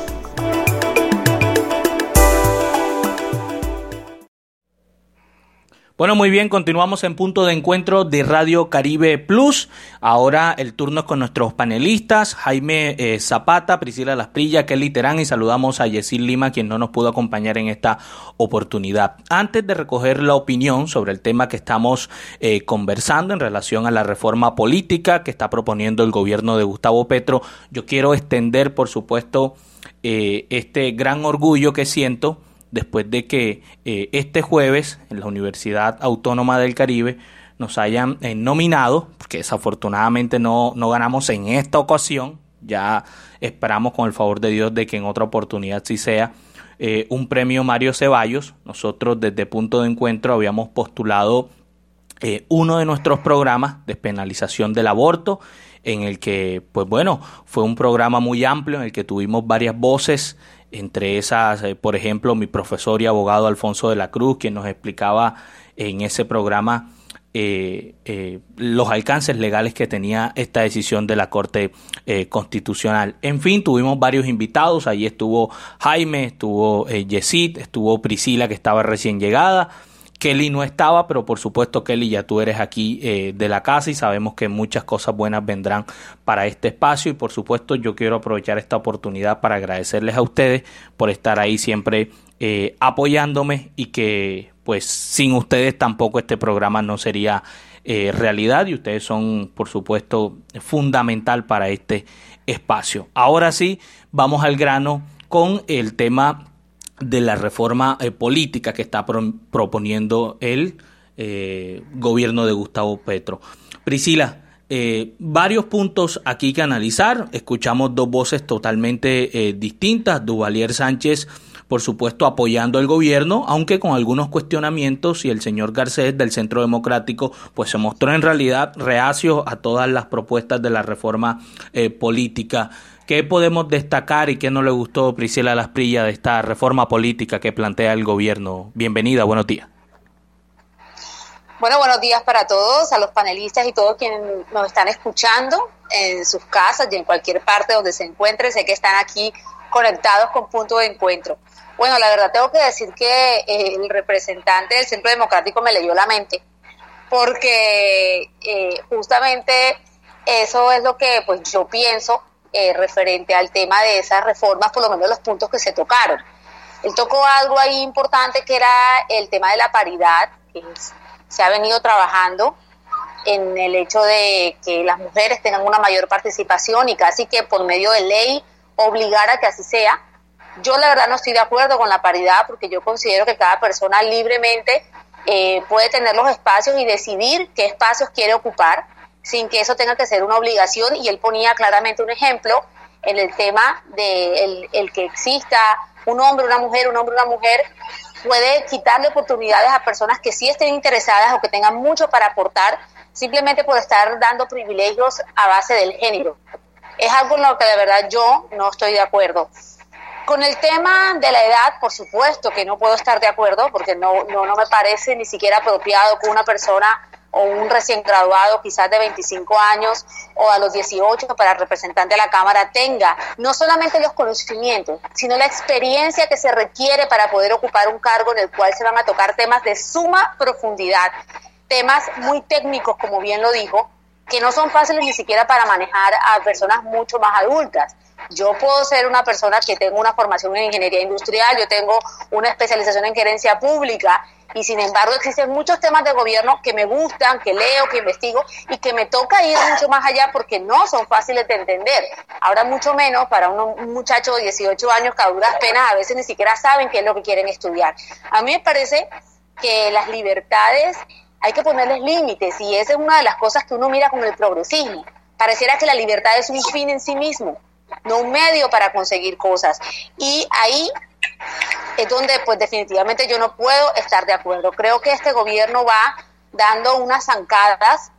S3: Bueno, muy bien, continuamos en punto de encuentro de Radio Caribe Plus. Ahora el turno es con nuestros panelistas, Jaime eh, Zapata, Priscila Lasprilla, Kelly Terán y saludamos a Yesil Lima, quien no nos pudo acompañar en esta oportunidad. Antes de recoger la opinión sobre el tema que estamos eh, conversando en relación a la reforma política que está proponiendo el gobierno de Gustavo Petro, yo quiero extender, por supuesto, eh, este gran orgullo que siento después de que eh, este jueves en la Universidad Autónoma del Caribe nos hayan eh, nominado, porque desafortunadamente no, no ganamos en esta ocasión, ya esperamos con el favor de Dios de que en otra oportunidad sí sea, eh, un premio Mario Ceballos. Nosotros desde Punto de Encuentro habíamos postulado uno de nuestros programas, despenalización del aborto, en el que, pues bueno, fue un programa muy amplio en el que tuvimos varias voces entre esas, eh, por ejemplo, mi profesor y abogado Alfonso de la Cruz, quien nos explicaba en ese programa eh, eh, los alcances legales que tenía esta decisión de la Corte Constitucional. En fin, tuvimos varios invitados, ahí estuvo Jaime, estuvo Yesid, estuvo Priscila que estaba recién llegada, Kelly no estaba, pero por supuesto Kelly ya tú eres aquí eh, de la casa y sabemos que muchas cosas buenas vendrán para este espacio y por supuesto yo quiero aprovechar esta oportunidad para agradecerles a ustedes por estar ahí siempre eh, apoyándome y que pues sin ustedes tampoco este programa no sería eh, realidad y ustedes son por supuesto fundamental para este espacio. Ahora sí, vamos al grano con el tema de la reforma eh, política que está proponiendo el eh, gobierno de Gustavo Petro. Priscila, eh, varios puntos aquí que analizar. Escuchamos dos voces totalmente distintas. Duvalier Sánchez, por supuesto, apoyando al gobierno, aunque con algunos cuestionamientos, y el señor Garcés del Centro Democrático, pues se mostró en realidad reacio a todas las propuestas de la reforma política. ¿Qué podemos destacar y qué no le gustó Priscila Lasprilla de esta reforma política que plantea el gobierno? Bienvenida, buenos días.
S7: Bueno, buenos días para todos, a los panelistas y todos quienes nos están escuchando en sus casas y en cualquier parte donde se encuentren. Sé que están aquí conectados con punto de encuentro. Bueno, la verdad tengo que decir que eh, el representante del Centro Democrático me leyó la mente, porque eh, justamente eso es lo que pues yo pienso eh, referente al tema de esas reformas, por lo menos los puntos que se tocaron. Él tocó algo ahí importante que era el tema de la paridad, que se ha venido trabajando en el hecho de que las mujeres tengan una mayor participación y casi que por medio de ley obligar a que así sea. Yo la verdad no estoy de acuerdo con la paridad porque yo considero que cada persona libremente eh, puede tener los espacios y decidir qué espacios quiere ocupar sin que eso tenga que ser una obligación y él ponía claramente un ejemplo en el tema de el, que exista un hombre, una mujer, un hombre, una mujer, puede quitarle oportunidades a personas que sí estén interesadas o que tengan mucho para aportar simplemente por estar dando privilegios a base del género. Es algo en lo que de verdad yo no estoy de acuerdo. Con el tema de la edad, por supuesto que no puedo estar de acuerdo porque no, no, no me parece ni siquiera apropiado que una persona o un recién graduado quizás de 25 años o a los 18 para representante de la Cámara tenga no solamente los conocimientos, sino la experiencia que se requiere para poder ocupar un cargo en el cual se van a tocar temas de suma profundidad, temas muy técnicos, como bien lo dijo, que no son fáciles ni siquiera para manejar a personas mucho más adultas. Yo puedo ser una persona que tengo una formación en ingeniería industrial, yo tengo una especialización en gerencia pública y sin embargo existen muchos temas de gobierno que me gustan, que leo, que investigo y que me toca ir mucho más allá porque no son fáciles de entender. Ahora mucho menos para un muchacho de 18 años que a duras penas a veces ni siquiera saben qué es lo que quieren estudiar. A mí me parece que las libertades hay que ponerles límites y esa es una de las cosas que uno mira con el progresismo. Pareciera que la libertad es un fin en sí mismo, no un medio para conseguir cosas. Y ahí es donde pues definitivamente yo no puedo estar de acuerdo. Creo que este gobierno va dando unas zancadas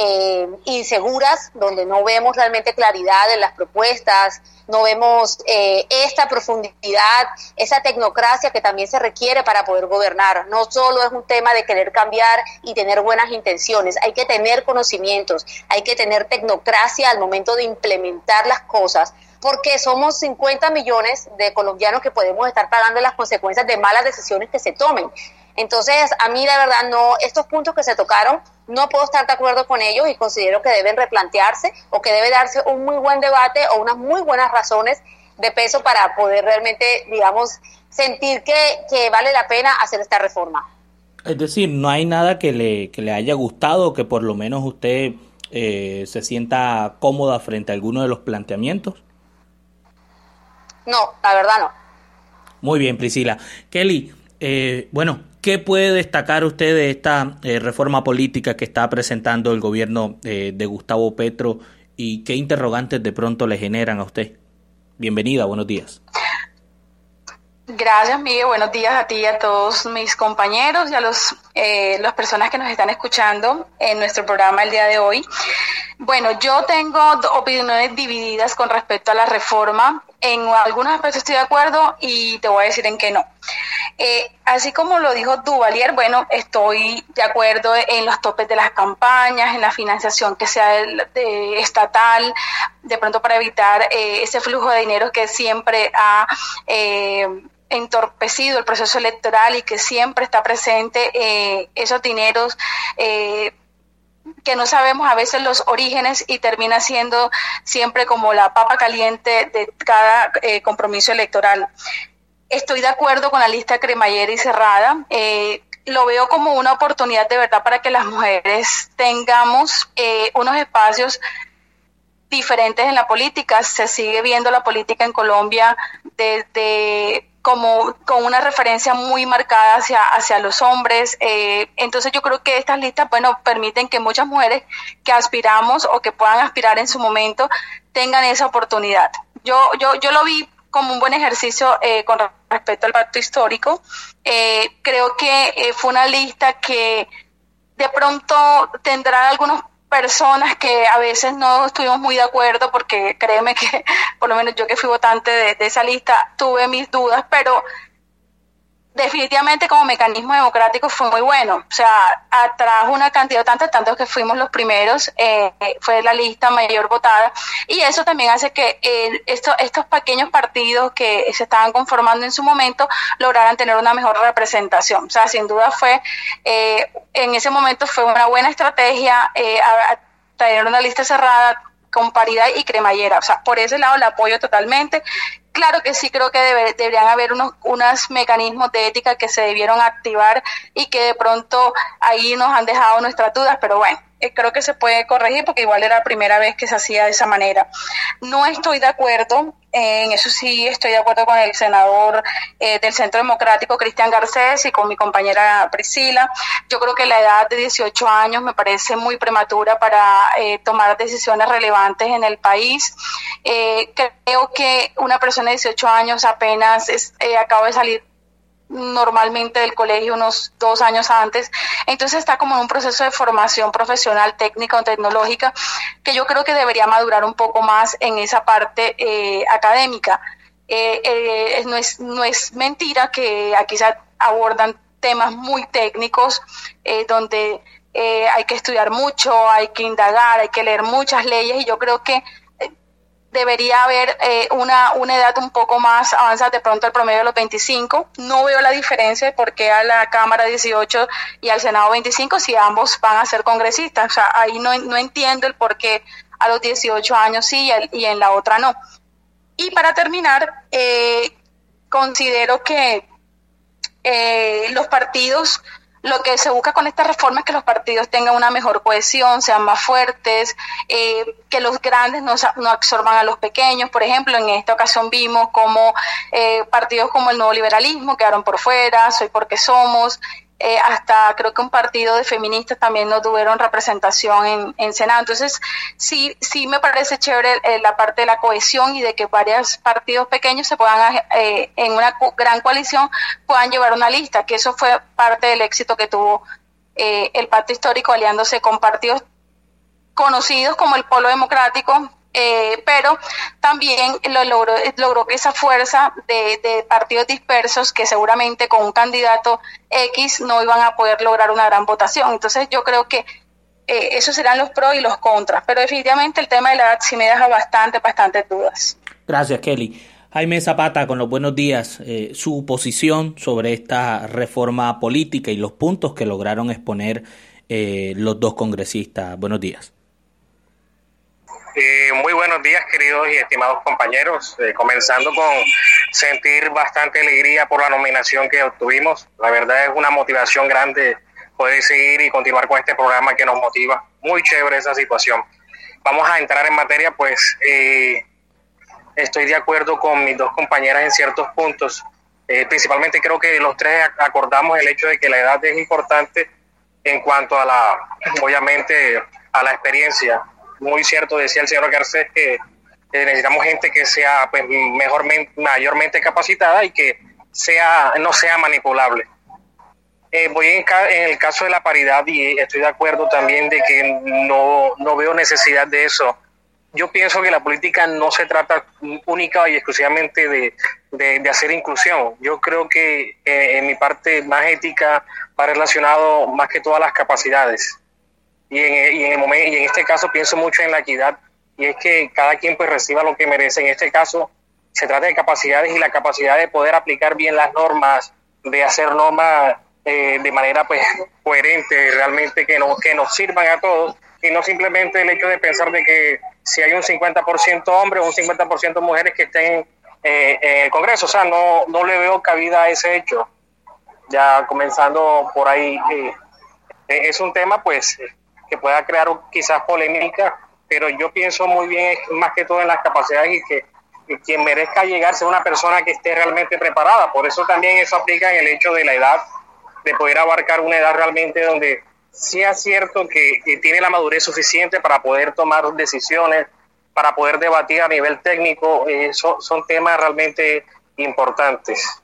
S7: eh, inseguras, donde no vemos realmente claridad en las propuestas, no vemos eh, esta profundidad, esa tecnocracia que también se requiere para poder gobernar. No solo es un tema de querer cambiar y tener buenas intenciones, hay que tener conocimientos, hay que tener tecnocracia al momento de implementar las cosas porque somos 50 millones de colombianos que podemos estar pagando las consecuencias de malas decisiones que se tomen. Entonces, a mí la verdad no, estos puntos que se tocaron, no puedo estar de acuerdo con ellos y considero que deben replantearse o que debe darse un muy buen debate o unas muy buenas razones de peso para poder realmente, digamos, sentir que, vale la pena hacer esta reforma.
S3: Es decir, no hay nada que le, que le haya gustado, que por lo menos usted eh, se sienta cómoda frente a alguno de los planteamientos.
S7: No, la verdad no.
S3: Muy bien, Priscila. Kelly, eh, bueno, ¿qué puede destacar usted de esta eh, reforma política que está presentando el gobierno de Gustavo Petro y qué interrogantes de pronto le generan a usted? Bienvenida, buenos días.
S8: Gracias, Miguel. Buenos días a ti y a todos mis compañeros y a los, eh, las personas que nos están escuchando en nuestro programa el día de hoy. Bueno, yo tengo opiniones divididas con respecto a la reforma. En algunos aspectos estoy de acuerdo y te voy a decir en qué no. Eh, así como lo dijo Duvalier, bueno, estoy de acuerdo en los topes de las campañas, en la financiación que sea de, estatal, de pronto para evitar eh, ese flujo de dinero que siempre ha entorpecido el proceso electoral y que siempre está presente eh, esos dineros eh, que no sabemos a veces los orígenes y termina siendo siempre como la papa caliente de cada eh, compromiso electoral. Estoy de acuerdo con la lista cremallera y cerrada. lo veo como una oportunidad de verdad para que las mujeres tengamos unos espacios diferentes en la política. Se sigue viendo la política en Colombia desde como con una referencia muy marcada hacia, hacia los hombres. Eh, entonces yo creo que estas listas, bueno, permiten que muchas mujeres que aspiramos o que puedan aspirar en su momento tengan esa oportunidad. Yo, yo, yo lo vi como un buen ejercicio eh, con respecto al pacto histórico. Eh, creo que fue una lista que de pronto tendrá algunos personas que a veces no estuvimos muy de acuerdo, porque créeme que, por lo menos yo que fui votante de, esa lista, tuve mis dudas, pero definitivamente como mecanismo democrático fue muy bueno. O sea, atrajo una cantidad de tanto que fuimos los primeros, eh, fue la lista mayor votada, y eso también hace que eh, estos pequeños partidos que se estaban conformando en su momento lograran tener una mejor representación. O sea, sin duda fue, eh, en ese momento fue una buena estrategia tener una lista cerrada, con paridad y cremallera. O sea, por ese lado la apoyo totalmente. Claro que sí creo que deberían haber unos, unos mecanismos de ética que se debieron activar y que de pronto ahí nos han dejado nuestras dudas, pero bueno, eh, creo que se puede corregir porque igual era la primera vez que se hacía de esa manera. No estoy de acuerdo, en eso sí estoy de acuerdo con el senador eh, del Centro Democrático, Cristian Garcés, y con mi compañera Priscila. Yo creo que la edad de 18 años me parece muy prematura para eh, tomar decisiones relevantes en el país. creo que una persona de 18 años apenas es, acaba de salir normalmente del colegio unos dos años antes. Entonces está como en un proceso de formación profesional, técnica o tecnológica, que yo creo que debería madurar un poco más en esa parte eh, académica. Eh, eh, no, es, no es mentira que aquí se abordan temas muy técnicos donde hay que estudiar mucho, hay que indagar, hay que leer muchas leyes y yo creo que debería haber eh, una, una edad un poco más avanzada, de pronto el promedio de los 25. No veo la diferencia de por qué a la Cámara 18 y al Senado 25 si ambos van a ser congresistas. O sea, ahí no, no entiendo el por qué a los 18 años sí y, en la otra no. Y para terminar, eh, considero que eh, los partidos lo que se busca con esta reforma es que los partidos tengan una mejor cohesión, sean más fuertes, eh, que los grandes no, no, absorban a los pequeños. Por ejemplo, en esta ocasión vimos como eh, partidos como el nuevo liberalismo quedaron por fuera, Soy porque somos, eh, hasta creo que un partido de feministas también no tuvieron representación en, en Senado. Entonces, sí, sí me parece chévere eh, la parte de la cohesión y de que varios partidos pequeños se puedan, eh, en una gran coalición, puedan llevar una lista, que eso fue parte del éxito que tuvo el pacto histórico aliándose con partidos conocidos como el Polo Democrático, eh, pero también lo logró, logró que esa fuerza de, partidos dispersos que seguramente con un candidato X no iban a poder lograr una gran votación. Entonces yo creo que eh, esos serán los pros y los contras, pero definitivamente el tema de la edad sí me deja bastante, bastante dudas.
S3: Gracias, Kelly. Jaime Zapata, con los buenos días, eh, su posición sobre esta reforma política y los puntos que lograron exponer los dos congresistas. Buenos días.
S9: Eh, muy buenos días, queridos y estimados compañeros. Eh, comenzando con sentir bastante alegría por la nominación que obtuvimos. La verdad es una motivación grande poder seguir y continuar con este programa que nos motiva. Muy chévere esa situación. Vamos a entrar en materia, pues eh, estoy de acuerdo con mis dos compañeras en ciertos puntos. principalmente creo que los tres acordamos el hecho de que la edad es importante en cuanto a la, obviamente, a la experiencia muy cierto, decía el señor Garcés, que necesitamos gente que sea pues, mejormente, mayormente capacitada y que sea no sea manipulable. Eh, voy en, el caso de la paridad y estoy de acuerdo también de que no, no veo necesidad de eso. Yo pienso que la política no se trata única y exclusivamente de, de, hacer inclusión. Yo creo que eh, en mi parte más ética va relacionado más que todas las capacidades y en, y en, el momento, y en este caso pienso mucho en la equidad y es que cada quien pues reciba lo que merece. En este caso se trata de capacidades y la capacidad de poder aplicar bien las normas, de hacer normas eh, de manera pues coherente, realmente que, no, que nos sirvan a todos y no simplemente el hecho de pensar de que si hay un 50% hombres o un 50% mujeres que estén eh, en el Congreso, o sea, no, no le veo cabida a ese hecho. Ya comenzando por ahí, eh, es un tema pues que pueda crear quizás polémica, pero yo pienso muy bien más que todo en las capacidades y que, quien merezca llegar sea una persona que esté realmente preparada. Por eso también eso aplica en el hecho de la edad, de poder abarcar una edad realmente donde sea cierto que, tiene la madurez suficiente para poder tomar decisiones, para poder debatir a nivel técnico, eh, son temas realmente importantes.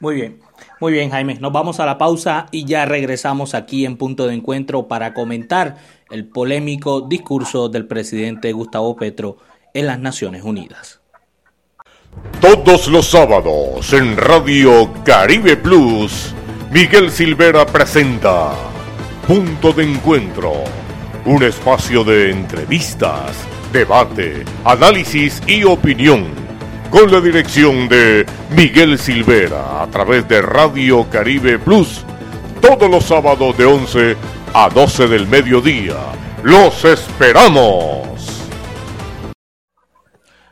S3: Muy bien. Muy bien, Jaime. Nos vamos a la pausa y ya regresamos aquí en punto de encuentro para comentar el polémico discurso del presidente Gustavo Petro en las Naciones Unidas.
S2: Todos los sábados en Radio Caribe Plus, Miguel Silvera presenta Punto de Encuentro, un espacio de entrevistas, debate, análisis y opinión, con la dirección de Miguel Silvera a través de Radio Caribe Plus, todos los sábados de 11 a 12 del mediodía. ¡Los esperamos!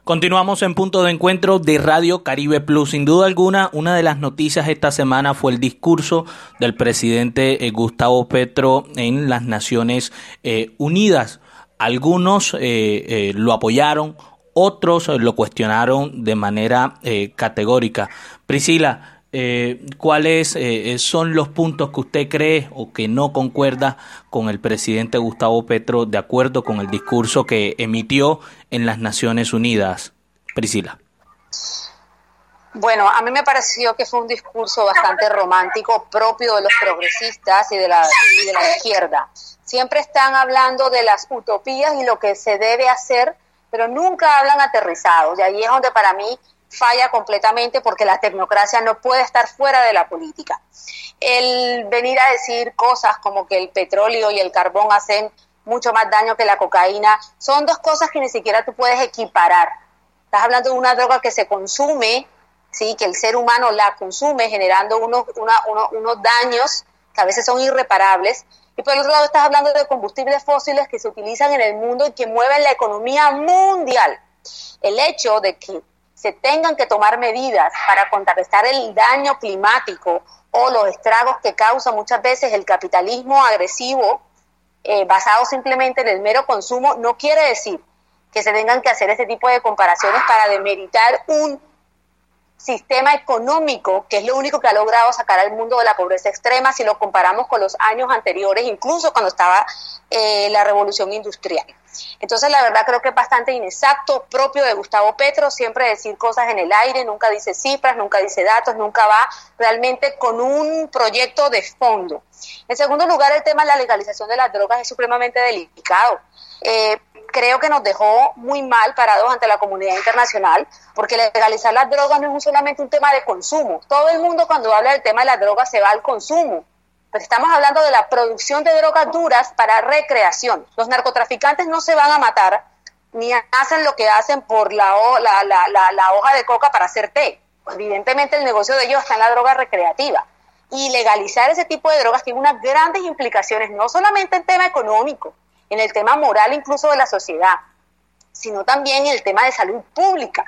S3: Continuamos en punto de encuentro de Radio Caribe Plus. Sin duda alguna, una de las noticias esta semana fue el discurso del presidente eh, Gustavo Petro en las Naciones eh, Unidas. Algunos eh, lo apoyaron, otros lo cuestionaron de manera categórica. Priscila, eh, cuáles eh, son los puntos que usted cree o que no concuerda con el presidente Gustavo Petro de acuerdo con el discurso que emitió en las Naciones Unidas. Priscila.
S7: Bueno, a mí me pareció que fue un discurso bastante romántico, propio de los progresistas y de la izquierda. Siempre están hablando de las utopías y lo que se debe hacer, pero nunca hablan aterrizados. Y ahí es donde para mí falla completamente porque la tecnocracia no puede estar fuera de la política. El venir a decir cosas como que el petróleo y el carbón hacen mucho más daño que la cocaína, son dos cosas que ni siquiera tú puedes equiparar. Estás hablando de una droga que se consume, sí, que el ser humano la consume generando unos, unos daños que a veces son irreparables. Y por el otro lado estás hablando de combustibles fósiles que se utilizan en el mundo y que mueven la economía mundial. El hecho de que se tengan que tomar medidas para contrarrestar el daño climático o los estragos que causa muchas veces el capitalismo agresivo eh, basado simplemente en el mero consumo, no quiere decir que se tengan que hacer este tipo de comparaciones para demeritar un sistema económico que es lo único que ha logrado sacar al mundo de la pobreza extrema si lo comparamos con los años anteriores, incluso cuando estaba eh, la revolución industrial. Entonces, la verdad creo que es bastante inexacto, propio de Gustavo Petro, siempre decir cosas en el aire, nunca dice cifras, nunca dice datos, nunca va realmente con un proyecto de fondo. En segundo lugar, el tema de la legalización de las drogas es supremamente delicado. Eh, creo que nos dejó muy mal parados ante la comunidad internacional, porque legalizar las drogas no es solamente un tema de consumo. Todo el mundo cuando habla del tema de las drogas se va al consumo estamos hablando de la producción de drogas duras para recreación. Los narcotraficantes no se van a matar ni hacen lo que hacen por la, la, hoja de coca para hacer té. Evidentemente el negocio de ellos está en la droga recreativa. Y legalizar ese tipo de drogas tiene unas grandes implicaciones, no solamente en tema económico, en el tema moral incluso de la sociedad, sino también en el tema de salud pública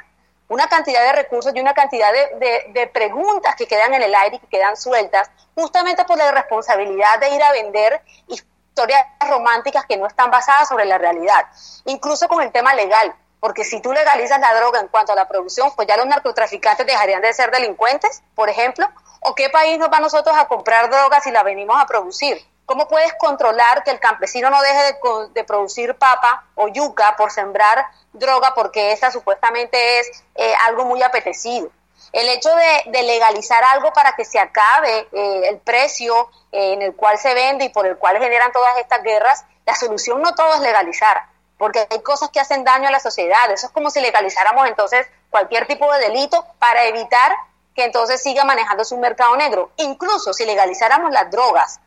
S7: una cantidad de recursos y una cantidad de, preguntas que quedan en el aire y que quedan sueltas, justamente por la irresponsabilidad de ir a vender historias románticas que no están basadas sobre la realidad, incluso con el tema legal, porque si tú legalizas la droga en cuanto a la producción, pues ya los narcotraficantes dejarían de ser delincuentes, por ejemplo, o qué país nos va a nosotros a comprar drogas si la venimos a producir. ¿Cómo puedes controlar que el campesino no deje de, producir papa o yuca por sembrar droga porque esa supuestamente es eh, algo muy apetecido? El hecho de, legalizar algo para que se acabe eh, el precio eh, en el cual se vende y por el cual generan todas estas guerras, la solución no todo es legalizar, porque hay cosas que hacen daño a la sociedad. Eso es como si legalizáramos entonces cualquier tipo de delito para evitar que entonces siga manejándose un mercado negro. Incluso si legalizáramos las drogas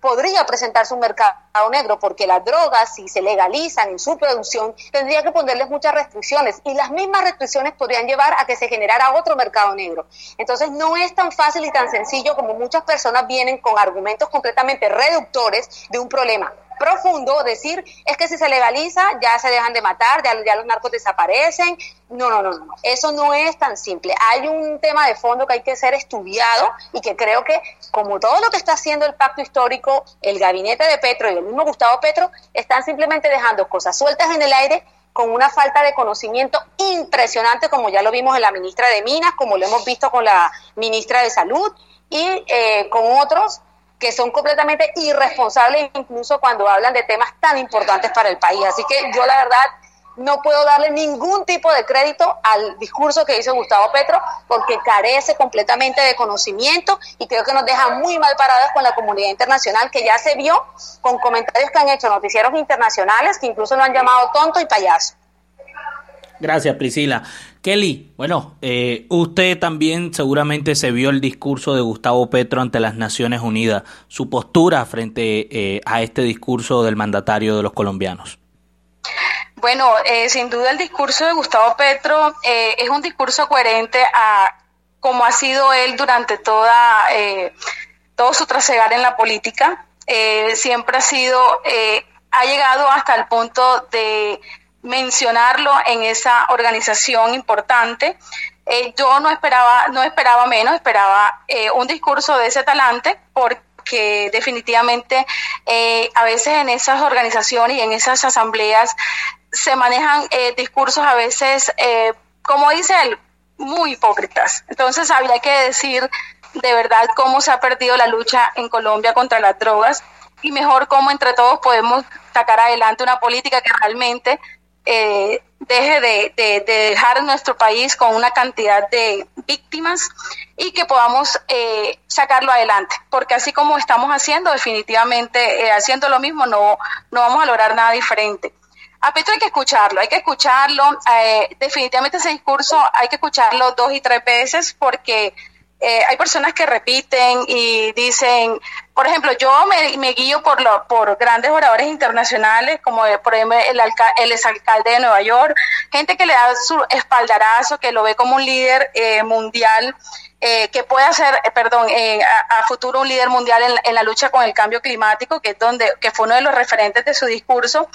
S7: podría presentarse un mercado negro porque las drogas, si se legalizan en su producción, tendría que ponerles muchas restricciones y las mismas restricciones podrían llevar a que se generara otro mercado negro. Entonces no es tan fácil y tan sencillo como muchas personas vienen con argumentos completamente reductores de un problema profundo, decir es que si se legaliza ya se dejan de matar, ya, ya los narcos desaparecen. No, no, no, no, eso no es tan simple. Hay un tema de fondo que hay que ser estudiado y que creo que como todo lo que está haciendo el pacto histórico, el gabinete de Petro y el mismo Gustavo Petro están simplemente dejando cosas sueltas en el aire con una falta de conocimiento impresionante, como ya lo vimos en la ministra de Minas, como lo hemos visto con la ministra de Salud y eh, con otros que son completamente irresponsables incluso cuando hablan de temas tan importantes para el país. Así que yo la verdad no puedo darle ningún tipo de crédito al discurso que hizo Gustavo Petro porque carece completamente de conocimiento y creo que nos deja muy mal parados con la comunidad internacional que ya se vio con comentarios que han hecho noticieros internacionales que incluso lo han llamado tonto y payaso.
S3: Gracias, Priscila. Kelly, bueno, eh, usted también seguramente se vio el discurso de Gustavo Petro ante las Naciones Unidas, su postura frente eh, a este discurso del mandatario de los colombianos.
S8: Bueno, eh, sin duda el discurso de Gustavo Petro es un discurso coherente a como ha sido él durante toda todo su trasegar en la política. siempre ha sido, ha llegado hasta el punto de mencionarlo en esa organización importante. Eh, yo no esperaba, no esperaba menos, esperaba eh, un discurso de ese talante, porque definitivamente eh, a veces en esas organizaciones y en esas asambleas se manejan discursos a veces, como dice él, muy hipócritas. Entonces había que decir de verdad cómo se ha perdido la lucha en Colombia contra las drogas y mejor cómo entre todos podemos sacar adelante una política que realmente eh, deje de, dejar nuestro país con una cantidad de víctimas y que podamos eh, sacarlo adelante, porque así como estamos haciendo, definitivamente eh, haciendo lo mismo, no, no vamos a lograr nada diferente. A Petro hay que escucharlo, hay que escucharlo, definitivamente ese discurso hay que escucharlo dos y tres veces porque eh, hay personas que repiten y dicen, por ejemplo, yo me, guío por, lo, por grandes oradores internacionales, como por ejemplo el, el exalcalde de Nueva York, gente que le da su espaldarazo, que lo ve como un líder eh, mundial, eh, que puede ser, perdón, a, futuro un líder mundial en, la lucha con el cambio climático, que es donde, que fue uno de los referentes de su discurso.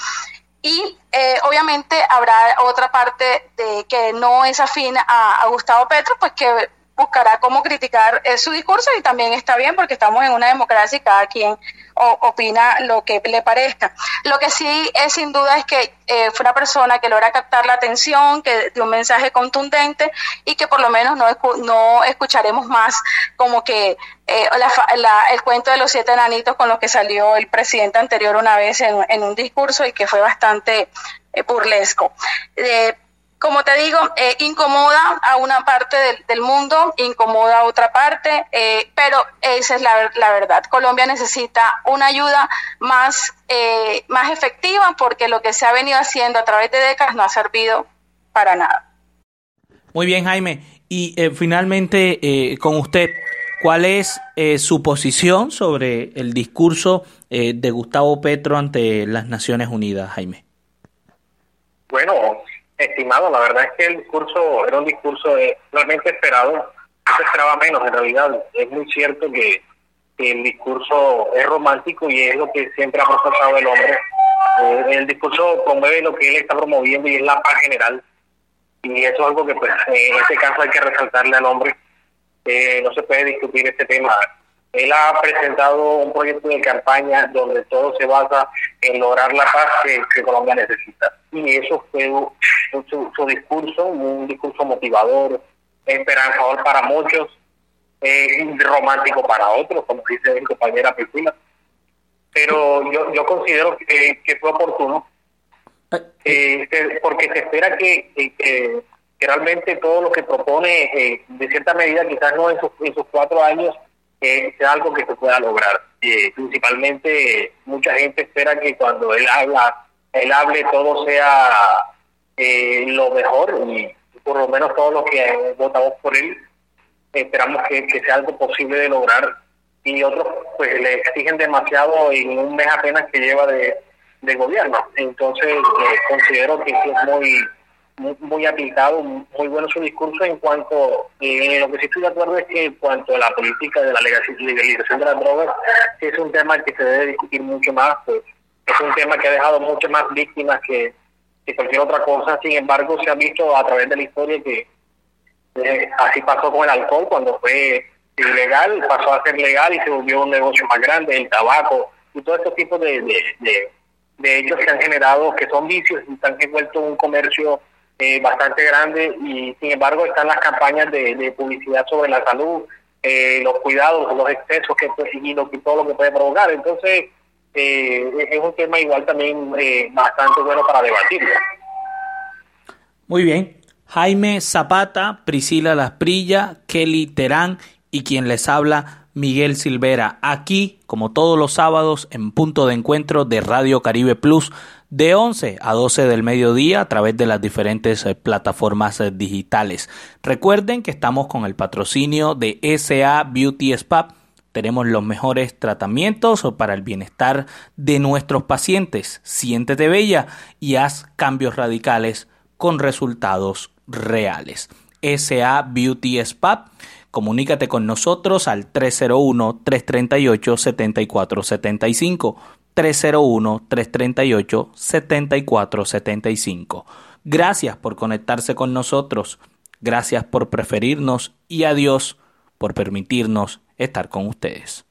S8: Y obviamente habrá otra parte de que no es afín a Gustavo Petro, pues que buscará cómo criticar eh, su discurso y también está bien porque estamos en una democracia y cada quien opina lo que le parezca. Lo que sí es sin duda es que eh, fue una persona que logra captar la atención, que dio un mensaje contundente y que por lo menos no, no escucharemos más como que eh, el cuento de los siete enanitos con los que salió el presidente anterior una vez en, en un discurso y que fue bastante burlesco como te digo, eh, incomoda a una parte del, mundo, incomoda a otra parte, eh, pero esa es la, verdad. Colombia necesita una ayuda más, eh, más efectiva porque lo que se ha venido haciendo a través de décadas no ha servido para nada.
S3: Muy bien, Jaime. Y finalmente, con usted, ¿cuál es su posición sobre el discurso de Gustavo Petro ante las Naciones Unidas, Jaime?
S9: Bueno, Estimado, la verdad es que el discurso era un discurso realmente esperado, no se esperaba menos en realidad. Es muy cierto que, el discurso es romántico y es lo que siempre ha profesado el hombre. Eh, el discurso promueve lo que él está promoviendo y es la paz general. Y eso es algo que pues en este caso hay que resaltarle al hombre. Eh, no se puede discutir este tema él ha presentado un proyecto de campaña donde todo se basa en lograr la paz que, Colombia necesita. Y eso fue su, discurso, un discurso motivador, esperanzador para muchos, eh, romántico para otros, como dice mi compañera Priscila. Pero yo, yo considero que, fue oportuno, eh, porque se espera que, que, realmente todo lo que propone, eh, de cierta medida, quizás no en sus, en sus cuatro años, que sea algo que se pueda lograr. y principalmente, mucha gente espera que cuando él habla, él hable todo sea eh, lo mejor y por lo menos todos los que votamos por él esperamos que, sea algo posible de lograr y otros pues le exigen demasiado en un mes apenas que lleva de, gobierno. Entonces considero que es muy muy, aplicado, muy bueno su discurso en cuanto, eh, lo que sí estoy de acuerdo es que en cuanto a la política de la legalización de las drogas, es un tema que se debe discutir mucho más, pues es un tema que ha dejado muchas más víctimas que, cualquier otra cosa, sin embargo se ha visto a través de la historia que eh, así pasó con el alcohol cuando fue ilegal, pasó a ser legal y se volvió un negocio más grande, el tabaco y todo este tipo de, de, de, hechos que han generado, que son vicios y se han un comercio eh, bastante grande y sin embargo están las campañas de, publicidad sobre la salud, eh, los cuidados, los excesos que y, lo, todo lo que puede provocar. Entonces eh, es un tema igual también bastante bueno para debatirlo.
S3: Muy bien. Jaime Zapata, Priscila Lasprilla, Kelly Terán y quien les habla, Miguel Silvera, aquí, como todos los sábados, en punto de encuentro de Radio Caribe Plus de 11 a 12 del mediodía a través de las diferentes eh, plataformas eh, digitales. Recuerden que estamos con el patrocinio de SA Beauty Spa. Tenemos los mejores tratamientos para el bienestar de nuestros pacientes. Siéntete bella y haz cambios radicales con resultados reales. SA Beauty Spa. Comunícate con nosotros al 301-338-7475. 301-338-7475. Gracias por conectarse con nosotros. Gracias por preferirnos y a Dios por permitirnos estar con ustedes.